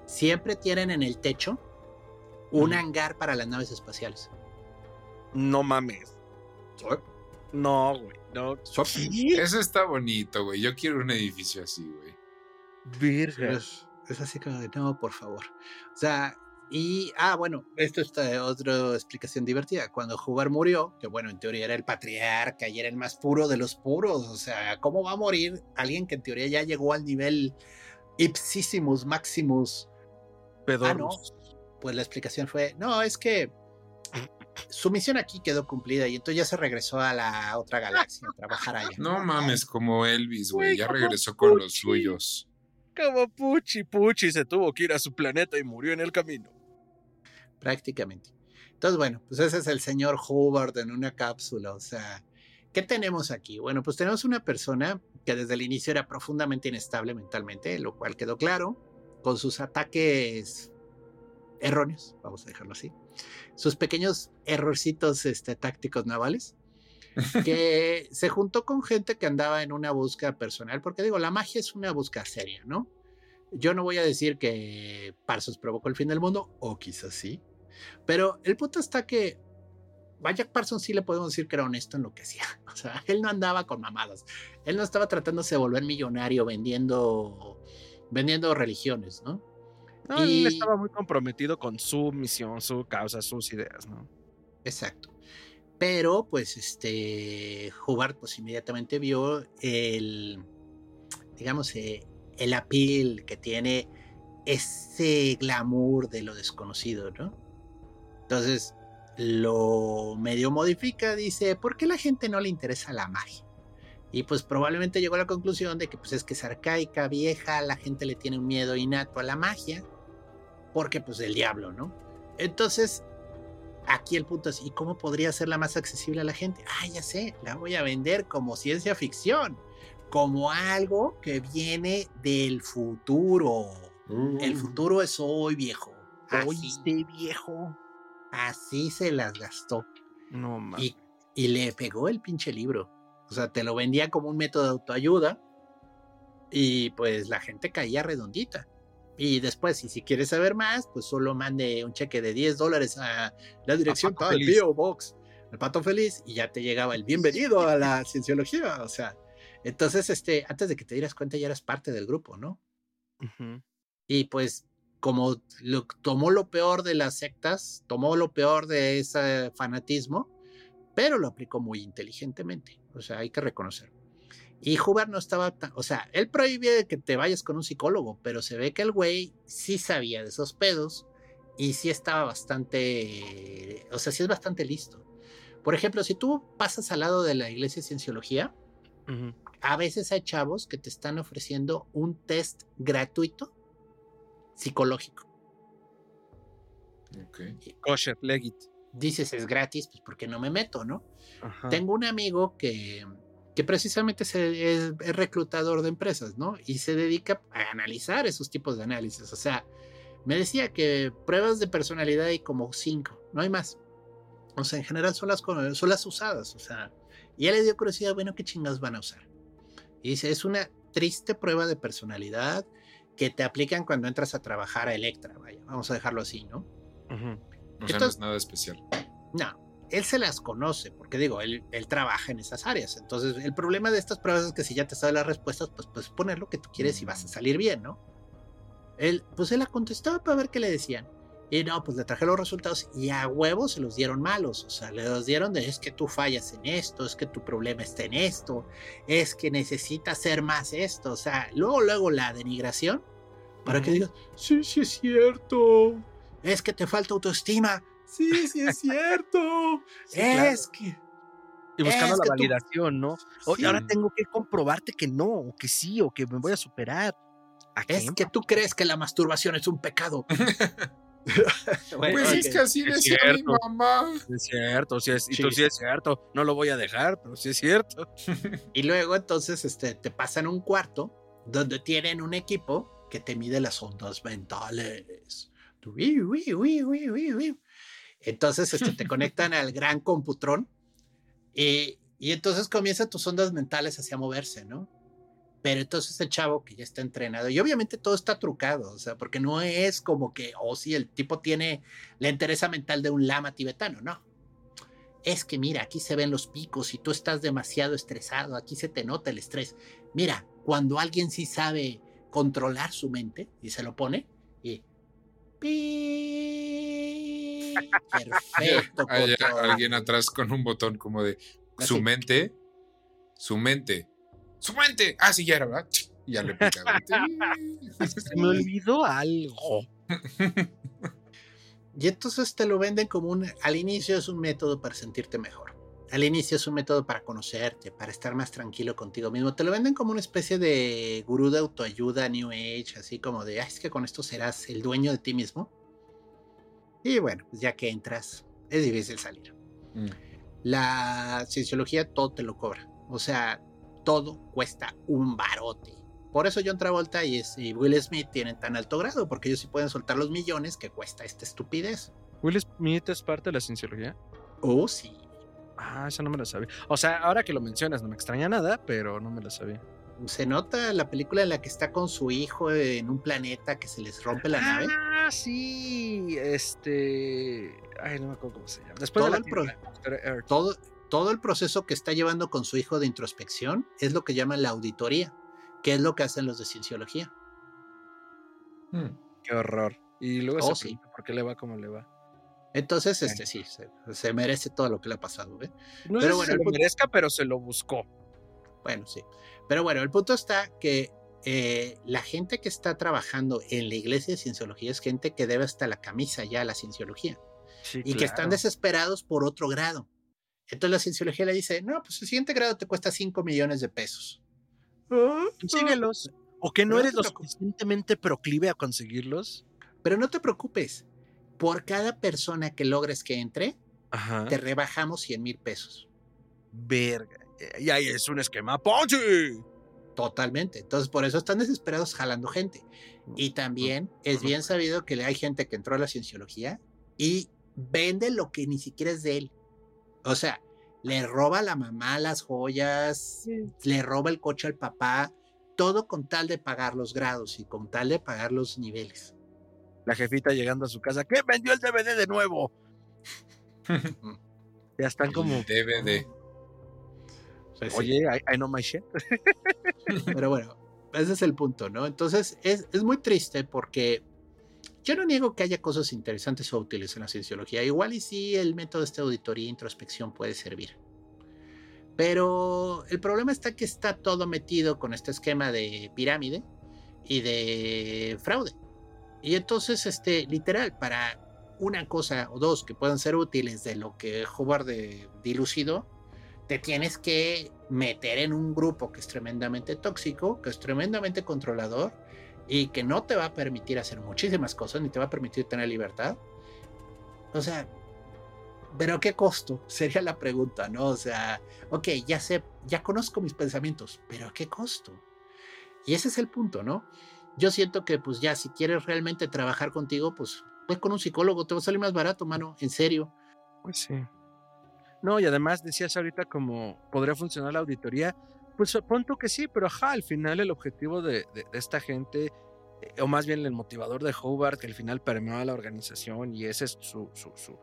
Siempre tienen en el techo un hangar para las naves espaciales. No mames. No, güey. No. Eso está bonito, güey. Yo quiero un edificio así, güey. Virgen. Es, así como de, no, por favor. O sea, y, ah, bueno, esto es eh, otra explicación divertida. Cuando Jugar murió, que bueno, en teoría era el patriarca y era el más puro de los puros, o sea, ¿cómo va a morir alguien que en teoría ya llegó al nivel ipsissimus maximus? Ah, no. Pues la explicación fue, no, es que su misión aquí quedó cumplida y entonces ya se regresó a la otra galaxia a trabajar allá. No mames, como Elvis, güey. Ya regresó con los suyos. Como Puchi Puchi se tuvo que ir a su planeta y murió en el camino. prácticamente. Entonces, bueno, pues ese es el señor Hubbard en una cápsula. O sea, ¿qué tenemos aquí? Bueno, pues tenemos una persona que desde el inicio era profundamente inestable mentalmente, lo cual quedó claro, con sus ataques erróneos, vamos a dejarlo así, sus pequeños errorcitos este, tácticos navales, que se juntó con gente que andaba en una búsqueda personal, porque digo, la magia es una búsqueda seria, ¿no? Yo no voy a decir que Parsons provocó el fin del mundo, o quizás sí, pero el punto está que a Jack Parsons sí le podemos decir que era honesto en lo que hacía. O sea, él no andaba con mamadas. Él no estaba tratándose de volver millonario vendiendo, vendiendo religiones, ¿no? No, él Y- estaba muy comprometido con su misión, su causa, sus ideas, ¿no? Exacto. Pero, pues, este, Hubbard, pues, inmediatamente vio el, digamos, eh, el appeal que tiene ese glamour de lo desconocido, ¿no? Entonces, lo medio modifica, dice, ¿por qué la gente no le interesa la magia? Y pues probablemente llegó a la conclusión de que pues es que es arcaica, vieja, la gente le tiene un miedo innato a la magia, porque pues el diablo, ¿no? Entonces, aquí el punto es, ¿y cómo podría ser la más accesible a la gente? Ah, ya sé, la voy a vender como ciencia ficción, como algo que viene del futuro. El futuro es hoy, viejo. Oíste, viejo. así se las gastó. No mames. Y, y le pegó el pinche libro. O sea, te lo vendía como un método de autoayuda. Y pues la gente caía redondita. Y después, y si quieres saber más, pues solo mande un cheque de 10 dólares a la dirección tal Feliz. P.O. Box, el pato feliz, y ya te llegaba el bienvenido a la cienciología. O sea, entonces, este, antes de que te dieras cuenta, ya eras parte del grupo, ¿no? Y pues, como lo, tomó lo peor de las sectas, tomó lo peor de ese fanatismo, pero lo aplicó muy inteligentemente. O sea, hay que reconocer. Y Hubbard no estaba tan. O sea, él prohíbe que te vayas con un psicólogo, pero se ve que el güey sí sabía de esos pedos y sí estaba bastante. O sea, sí es bastante listo. Por ejemplo, si tú pasas al lado de la iglesia de cienciología, a veces hay chavos que te están ofreciendo un test gratuito psicológico. Ok. Kosher, legit. Dices es gratis, pues porque no me meto, ¿no? Ajá. Tengo un amigo que, que precisamente se- es, es reclutador de empresas, ¿no? Y se dedica a analizar esos tipos de análisis. O sea, me decía que pruebas de personalidad hay como cinco, no hay más. O sea, en general son las, son las usadas, o sea. Y él le dio curiosidad, bueno, ¿qué chingas van a usar? Y dice, es una triste prueba de personalidad que te aplican cuando entras a trabajar a Electra, vaya, vamos a dejarlo así, ¿no? O sea, no es nada especial. No, él se las conoce, porque digo, él, él trabaja en esas áreas. Entonces, el problema de estas pruebas es que si ya te sabes las respuestas, pues puedes poner lo que tú quieres y vas a salir bien, ¿no? Él, pues él la contestó para ver qué le decían. Y no, pues le traje los resultados y a huevo se los dieron malos. O sea, le los dieron de es que tú fallas en esto, es que tu problema está en esto, es que necesitas hacer más esto. O sea, luego, luego la denigración para que digas, sí, sí es cierto. Es que te falta autoestima. Sí, sí es cierto. Sí, claro. es que. Y buscando Es la tú- validación, ¿no? O Sí. ahora tengo que comprobarte que no, o que sí, o que me voy a superar. ¿A Es que tú crees que la masturbación es un pecado. Bueno, pues es ok. que así Es decía mi mamá. Es cierto, sí es, y Sí. tú sí es cierto. No lo voy a dejar, pero sí es cierto. Y luego entonces este, te pasan un cuarto donde tienen un equipo que te mide las ondas mentales. Ui, ui, ui. Entonces este, te conectan al gran computrón y, y entonces comienzan tus ondas mentales hacia moverse, ¿no? Pero entonces el chavo que ya está entrenado, y obviamente todo está trucado, o sea, porque no es como que, oh, sí, el tipo tiene la entereza mental de un lama tibetano, no. Es que mira, aquí se ven los picos y tú estás demasiado estresado, aquí se te nota el estrés. Mira, cuando alguien sí sabe controlar su mente y se lo pone y... pi- Perfecto. Hay alguien atrás con un botón como de su Así. mente, su mente, su mente. Ah, sí, ya era, ¿verdad? Y ya le picaba. Se me olvidó algo. Y entonces te lo venden como un, al inicio es un método para sentirte mejor. Al inicio es un método para conocerte, para estar más tranquilo contigo mismo. Te lo venden como una especie de gurú de autoayuda, New Age, así como de, "Ay, es que con esto serás el dueño de ti mismo. Y bueno, pues ya que entras, es difícil salir. Mm. La cienciología todo te lo cobra. O sea, todo cuesta un barote. Por eso John Travolta y, Will Smith tienen tan alto grado, porque ellos sí pueden soltar los millones que cuesta esta estupidez. ¿Will Smith es parte de la cienciología? Oh, sí. Ah, esa no me la sabía. O sea, ahora que lo mencionas, no me extraña nada, pero no me la sabía. Se nota la película en la que está con su hijo en un planeta que se les rompe la nave. Ah, sí. Este. Ay, no me acuerdo cómo se llama. Después Todo de el la pro- Tierra. Todo, todo el proceso que está llevando con su hijo de introspección es lo que llaman la auditoría, que es lo que hacen los de cienciología. Mm. Qué horror. Y luego Oh, se sí. por qué le va como le va. Entonces, este sí, se, se merece todo lo que le ha pasado. ¿eh? No Pero sé si bueno, se el lo merezca, pero se lo buscó. Bueno, sí. Pero bueno, el punto está que eh, la gente que está trabajando en la iglesia de cienciología es gente que debe hasta la camisa ya a la cienciología y que están desesperados por otro grado. Entonces la cienciología le dice, no, pues el siguiente grado te cuesta 5 millones de pesos. Consíguelos. ¿O que no No eres lo suficientemente proclive a conseguirlos? Pero no te preocupes, por cada persona que logres que entre, Ajá. te rebajamos 100 mil pesos. Verga. Y ahí es un esquema Ponzi. Totalmente. Entonces, por eso están desesperados jalando gente. Y también es bien sabido que hay gente que entró a la cienciología y vende lo que ni siquiera es de él. O sea, le roba a la mamá las joyas, le roba el coche al papá, todo con tal de pagar los grados y con tal de pagar los niveles. La jefita llegando a su casa. ¿Qué vendió el DVD de nuevo? Ya están como. DVD. Pues sí. Oye, I, I know my shit. Pero bueno, ese es el punto, ¿no? Entonces es, es muy triste porque yo no niego que haya cosas interesantes o útiles en la cienciología. Igual y sí el método este de auditoría e introspección puede servir. Pero el problema está que está todo metido con este esquema de pirámide y de fraude. Y entonces, este, literal, para una cosa o dos que puedan ser útiles de lo que Howard de, dilucidó, te tienes que meter en un grupo que es tremendamente tóxico, que es tremendamente controlador y que no te va a permitir hacer muchísimas cosas, ni te va a permitir tener libertad. O sea, pero ¿a qué costo? Sería la pregunta, ¿no? O sea, ok, ya sé, ya conozco mis pensamientos, pero ¿a qué costo? Y ese es el punto, ¿no? Yo siento que pues ya si quieres realmente trabajar contigo, pues ve con un psicólogo, te va a salir más barato, mano, en serio. Pues sí. No, y además decías ahorita como podría funcionar la auditoría. Pues pon tú que sí, pero ajá, al final el objetivo de, de- de esta gente, eh, o más bien el motivador de Hobart, que al final permeó a la organización y ese es su, su, su,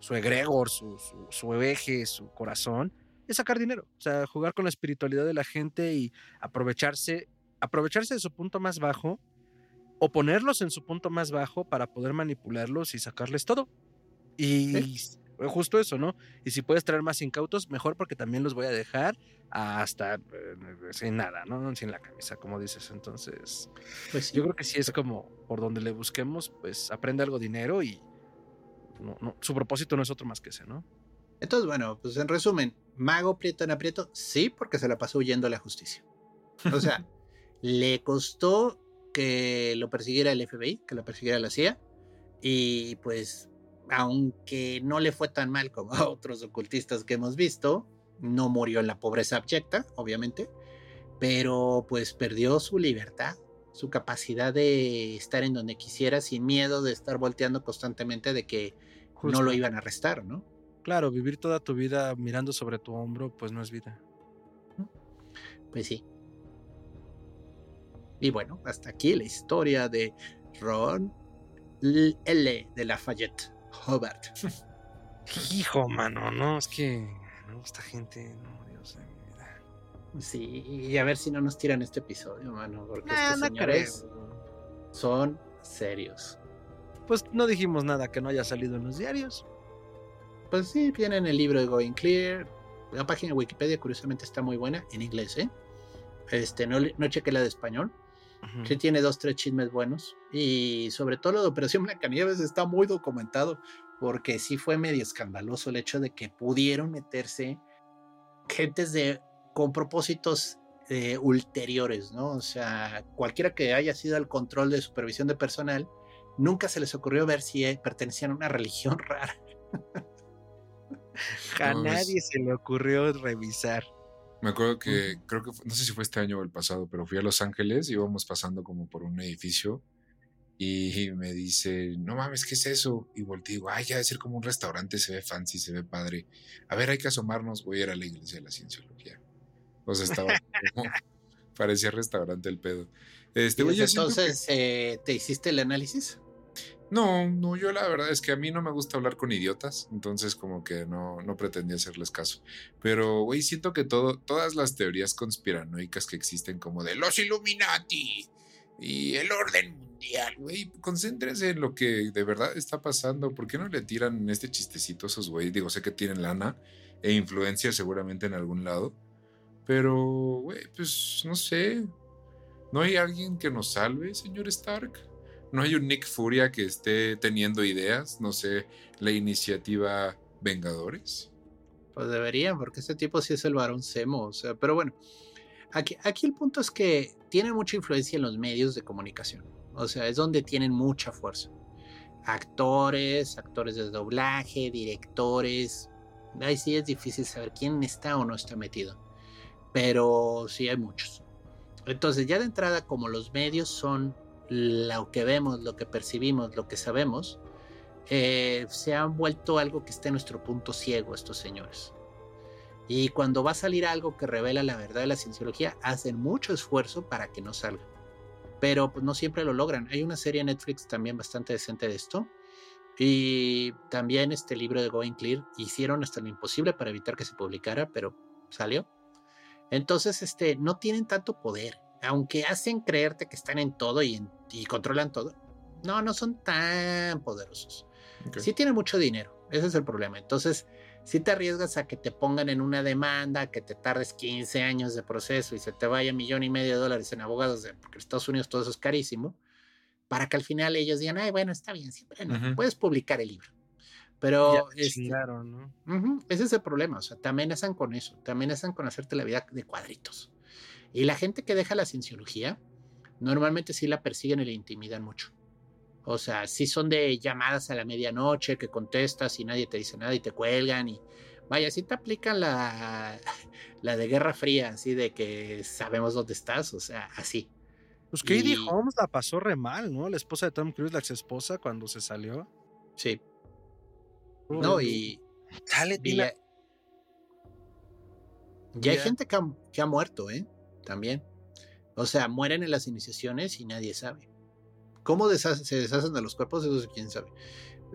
su egregor, su, su, su eje, su corazón, es sacar dinero. O sea, jugar con la espiritualidad de la gente y aprovecharse, aprovecharse de su punto más bajo o ponerlos en su punto más bajo para poder manipularlos y sacarles todo. Y justo eso, ¿no? Y si puedes traer más incautos, mejor porque también los voy a dejar hasta eh, sin nada, ¿no? Sin la camisa, como dices. Entonces, Pues sí. yo creo que sí es como por donde le busquemos, pues aprende algo dinero y no, no, su propósito no es otro más que ese, ¿no? Entonces, bueno, pues en resumen, Mago Prieto en aprieto, sí, porque se la pasó huyendo a la justicia. O sea, le costó que lo persiguiera el FBI, que lo persiguiera la CIA, Y pues, aunque no le fue tan mal como a otros ocultistas que hemos visto, no murió en la pobreza abyecta, obviamente, pero pues perdió su libertad, su capacidad de estar en donde quisiera sin miedo de estar volteando constantemente de que no lo iban a arrestar, ¿no? Claro, vivir toda tu vida mirando sobre tu hombro, pues no es vida. Pues sí. Y bueno, hasta aquí la historia de Ron L. de Lafayette, Hobart. Hijo, mano, no, es que esta gente, no, Dios de mi vida. Sí, y a ver si no nos tiran este episodio, mano, porque estos señores son serios. Pues no dijimos nada que no haya salido en los diarios. Pues sí, viene en el libro de Going Clear. La página de Wikipedia, curiosamente, está muy buena en inglés, ¿eh? Este, no, no chequé la de español. Sí tiene dos, tres chismes buenos. Y sobre todo lo de Operación Blancanieves está muy documentado porque sí fue medio escandaloso el hecho de que pudieron meterse gentes de, con propósitos eh, ulteriores, ¿no? O sea, cualquiera que haya sido al control de supervisión de personal, nunca se les ocurrió ver si eh, pertenecían a una religión rara. a nadie se le ocurrió revisar. Me acuerdo que, creo que, no sé si fue este año o el pasado, pero fui a Los Ángeles, y íbamos pasando como por un edificio y me dice, no mames, ¿qué es eso? Y volteé y digo, ay, ya debe ser como un restaurante, se ve fancy, se ve padre. A ver, hay que asomarnos, voy a ir a la iglesia de la cienciología. O sea, estaba como, parecía restaurante el pedo. Este, entonces, eh, ¿te hiciste el análisis? No, no, yo la verdad es que a mí no me gusta hablar con idiotas, entonces como que no, no pretendía hacerles caso. Pero, güey, siento que todas las teorías conspiranoicas que existen como de los Illuminati y el orden mundial, güey, concéntrense en lo que de verdad está pasando. ¿Por qué no le tiran este chistecito a esos güey? Digo, sé que tienen lana e influencia seguramente en algún lado, pero, güey, pues no sé. ¿No hay alguien que nos salve, señor Stark? ¿No hay un Nick Furia que esté teniendo ideas? No sé, la iniciativa Vengadores. Pues deberían, porque este tipo sí es el varón Semo, o sea, pero bueno. Aquí, aquí el punto es que tiene mucha influencia en los medios de comunicación. O sea, es donde tienen mucha fuerza. Actores, actores de doblaje, directores. Ahí sí es difícil saber quién está o no está metido. Pero sí hay muchos. Entonces, ya de entrada, como los medios son lo que vemos, lo que percibimos, lo que sabemos, eh, se han vuelto algo que está en nuestro punto ciego estos señores. Y cuando va a salir algo que revela la verdad de la cienciología, hacen mucho esfuerzo para que no salga. Pero pues no siempre lo logran. Hay una serie en Netflix también bastante decente de esto. Y también este libro de Going Clear hicieron hasta lo imposible para evitar que se publicara, pero salió. Entonces, este, no tienen tanto poder. Aunque hacen creerte que están en todo y, controlan todo, no, no son tan poderosos. Sí tienen mucho dinero, ese es el problema. Entonces, si te arriesgas a que te pongan en una demanda, que te tardes 15 años de proceso y se te vaya millón y medio de dólares en abogados, porque en Estados Unidos todo eso es carísimo, para que al final ellos digan, ay, bueno, está bien, siempre no, puedes publicar el libro. Pero este, ¿no? ese es el problema, o sea, te amenazan con eso, te amenazan con hacerte la vida de cuadritos. Y la gente que deja la cienciología, normalmente sí la persiguen y la intimidan mucho. O sea, si son de llamadas a la medianoche que contestas y nadie te dice nada y te cuelgan y vaya, si te aplican la, la de Guerra Fría, así de que sabemos dónde estás, o sea, así. Pues Katie Holmes la pasó re mal, ¿no? La esposa de Tom Cruise, la ex esposa, cuando se salió. Sí. no, y. Sale, ya, ya hay gente que ha, que ha muerto, ¿eh? También. O sea, mueren en las iniciaciones y nadie sabe. ¿Cómo se deshacen de los cuerpos? Eso quién sabe.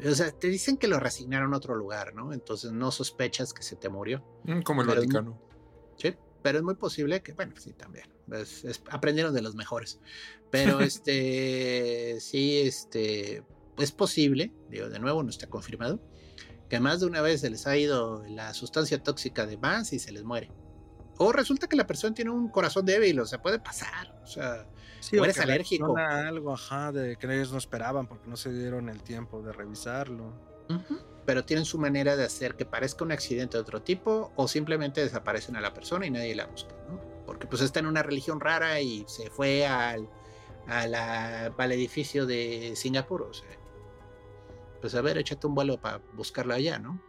O sea, te dicen que lo resignaron a otro lugar, ¿no? Entonces no sospechas que se te murió. Mm, como el Vaticano. sí, pero es muy posible que, bueno, sí, también. aprendieron de los mejores. Pero este, sí, este, es posible, digo, de nuevo no está confirmado, que más de una vez se les ha ido la sustancia tóxica de más y se les muere. O resulta que la persona tiene un corazón débil, o sea, puede pasar. O sea, o eres alérgico. algo, ajá, de que ellos no esperaban porque no se dieron el tiempo de revisarlo. Pero tienen su manera de hacer que parezca un accidente de otro tipo o simplemente desaparecen a la persona y nadie la busca, ¿no? Porque pues está en una religión rara y se fue al, al edificio de Singapur, o sea. pues a ver, échate un vuelo para buscarlo allá, ¿no?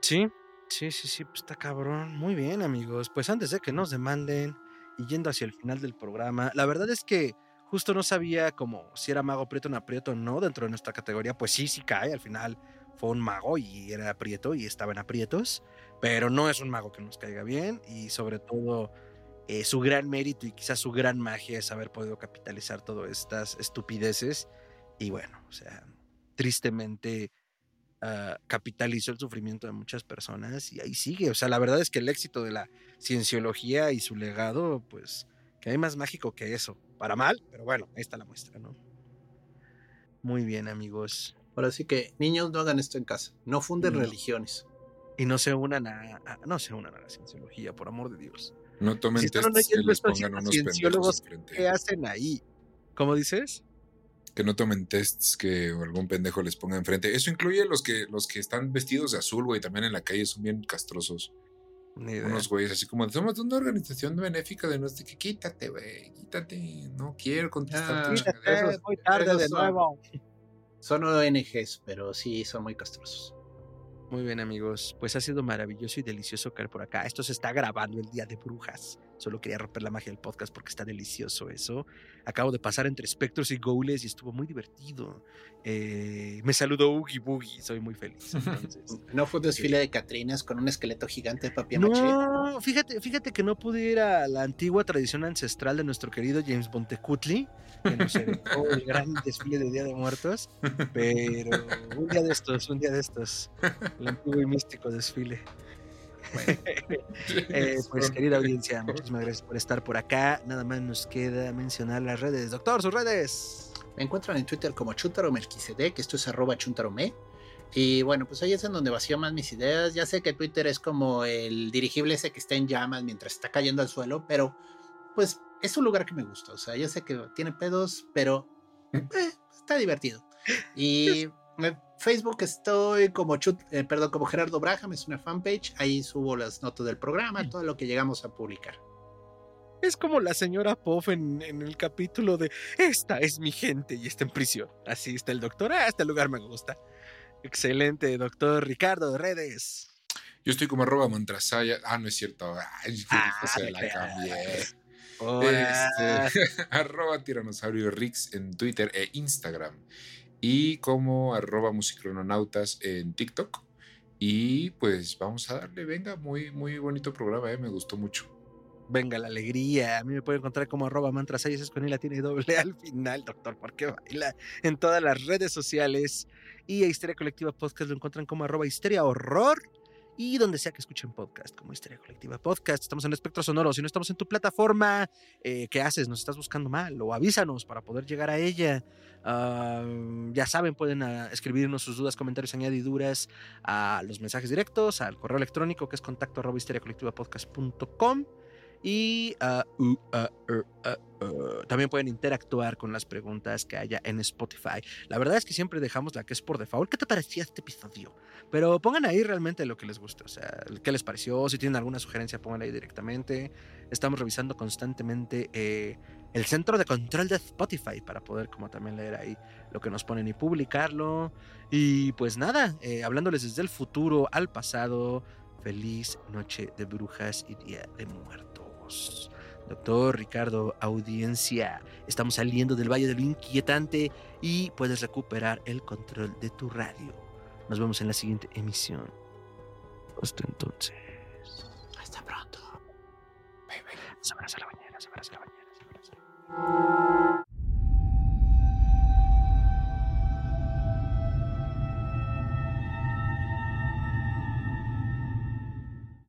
Sí, sí, sí, sí, pues está cabrón. Muy bien, amigos. Pues antes de que nos demanden y yendo hacia el final del programa, la verdad es que justo no sabía como si era mago prieto en aprieto o no dentro de nuestra categoría. Pues sí, sí cae. Al final fue un mago y era aprieto y estaba en aprietos, pero no es un mago que nos caiga bien y sobre todo eh, su gran mérito y quizás su gran magia es haber podido capitalizar todas estas estupideces y bueno, o sea, tristemente ah, capitalizó el sufrimiento de muchas personas y ahí sigue. O sea, la verdad es que el éxito de la cienciología y su legado, pues, que hay más mágico que eso. Para mal, pero bueno, ahí está la muestra, ¿no? Muy bien, amigos. Ahora sí que, niños, no hagan esto en casa. No funden No. religiones. Y no se unan a, a- no se unan a la cienciología, por amor de Dios. No tomen Si les pongan unos cienciólogos. ¿Qué hacen ahí? ¿Cómo dices? Que no tomen tests que algún pendejo les ponga enfrente. Eso incluye los que, los que están vestidos de azul, güey, también en la calle son bien castrosos. Ni idea. Unos güeyes así como, somos una organización benéfica de no sé qué, quítate, güey, quítate, no quiero contestar Ah, tu Fíjate, chingadera". esos- voy tarde de son- nuevo. Son ONGs, pero sí son muy castrosos. Muy bien, amigos. Pues ha sido maravilloso y delicioso caer por acá. Esto se está grabando el día de brujas. Solo quería romper la magia del podcast porque está delicioso eso. Acabo de pasar entre espectros y ghouls y estuvo muy divertido. Eh, me saludó Oogie Boogie. Soy muy feliz. entonces. ¿No fue un desfile de Catrinas con un esqueleto gigante de papier maché? No, fíjate, fíjate que no pude ir a la antigua tradición ancestral de nuestro querido James Bontecutli, que nos heredó el gran desfile de Día de Muertos, pero un día de estos, un día de estos, el antiguo y místico desfile. Eh, pues querida audiencia, muchísimas gracias por estar por acá. Nada más nos queda mencionar las redes. Doctor, sus redes. Me encuentran en Twitter como Chuntaro que esto es arroba chuntarome. Y bueno, pues ahí es en donde vacío más mis ideas. Ya sé que Twitter es como el dirigible ese que está en llamas mientras está cayendo al suelo, pero pues es un lugar que me gusta. O sea, ya sé que tiene pedos, pero eh, está divertido. Y Facebook estoy como Chut- eh, perdón, como Gerardo Braham, es una fanpage. Ahí subo las notas del programa, todo lo que llegamos a publicar. Es como la señora Poff en, en el capítulo de Esta es mi gente y está en prisión. Así está el doctor. Ah, este lugar me gusta. Excelente, doctor Ricardo de redes. Yo estoy como arroba mantrasaya. Ah, no es cierto. Ay, Ah, se la cambié. Hola. Este, arroba tiranosaurio Rix en Twitter e Instagram. Y como arroba musicrononautas en TikTok. Y pues vamos a darle, venga, muy, muy bonito programa, eh, me gustó mucho. Venga la alegría. A mí me pueden encontrar como arroba mantras ahí, es con I latina y doble al final, doctor, porque baila en todas las redes sociales. Y a Histeria Colectiva Podcast lo encuentran como arroba histeria horror. Y donde sea que escuchen podcast, como Histeria Colectiva Podcast. Estamos en Espectro Sonoro. Si no estamos en tu plataforma, eh, ¿qué haces? ¿Nos estás buscando mal? O avísanos para poder llegar a ella. Ah, ya saben, pueden ah, escribirnos sus dudas, comentarios, añadiduras a los mensajes directos, al correo electrónico que es contacto arroba histeriacolectivapodcast.com. Y ah, ah, er, ah, ah, también pueden interactuar con las preguntas que haya en Spotify. La verdad es que siempre dejamos la que es por default. ¿Qué te parecía este episodio? Pero pongan ahí realmente lo que les guste. O sea, qué les pareció. Si tienen alguna sugerencia, pongan ahí directamente. Estamos revisando constantemente eh, el centro de control de Spotify para poder como también leer ahí lo que nos ponen y publicarlo. Y pues nada, eh, hablándoles desde el futuro al pasado. Feliz noche de brujas y día de Doctor Ricardo, audiencia, estamos saliendo del Valle del Inquietante y puedes recuperar el control de tu radio. Nos vemos en la siguiente emisión. Hasta entonces. Hasta pronto. Se abraza la bañera, se abraza la bañera, se abraza.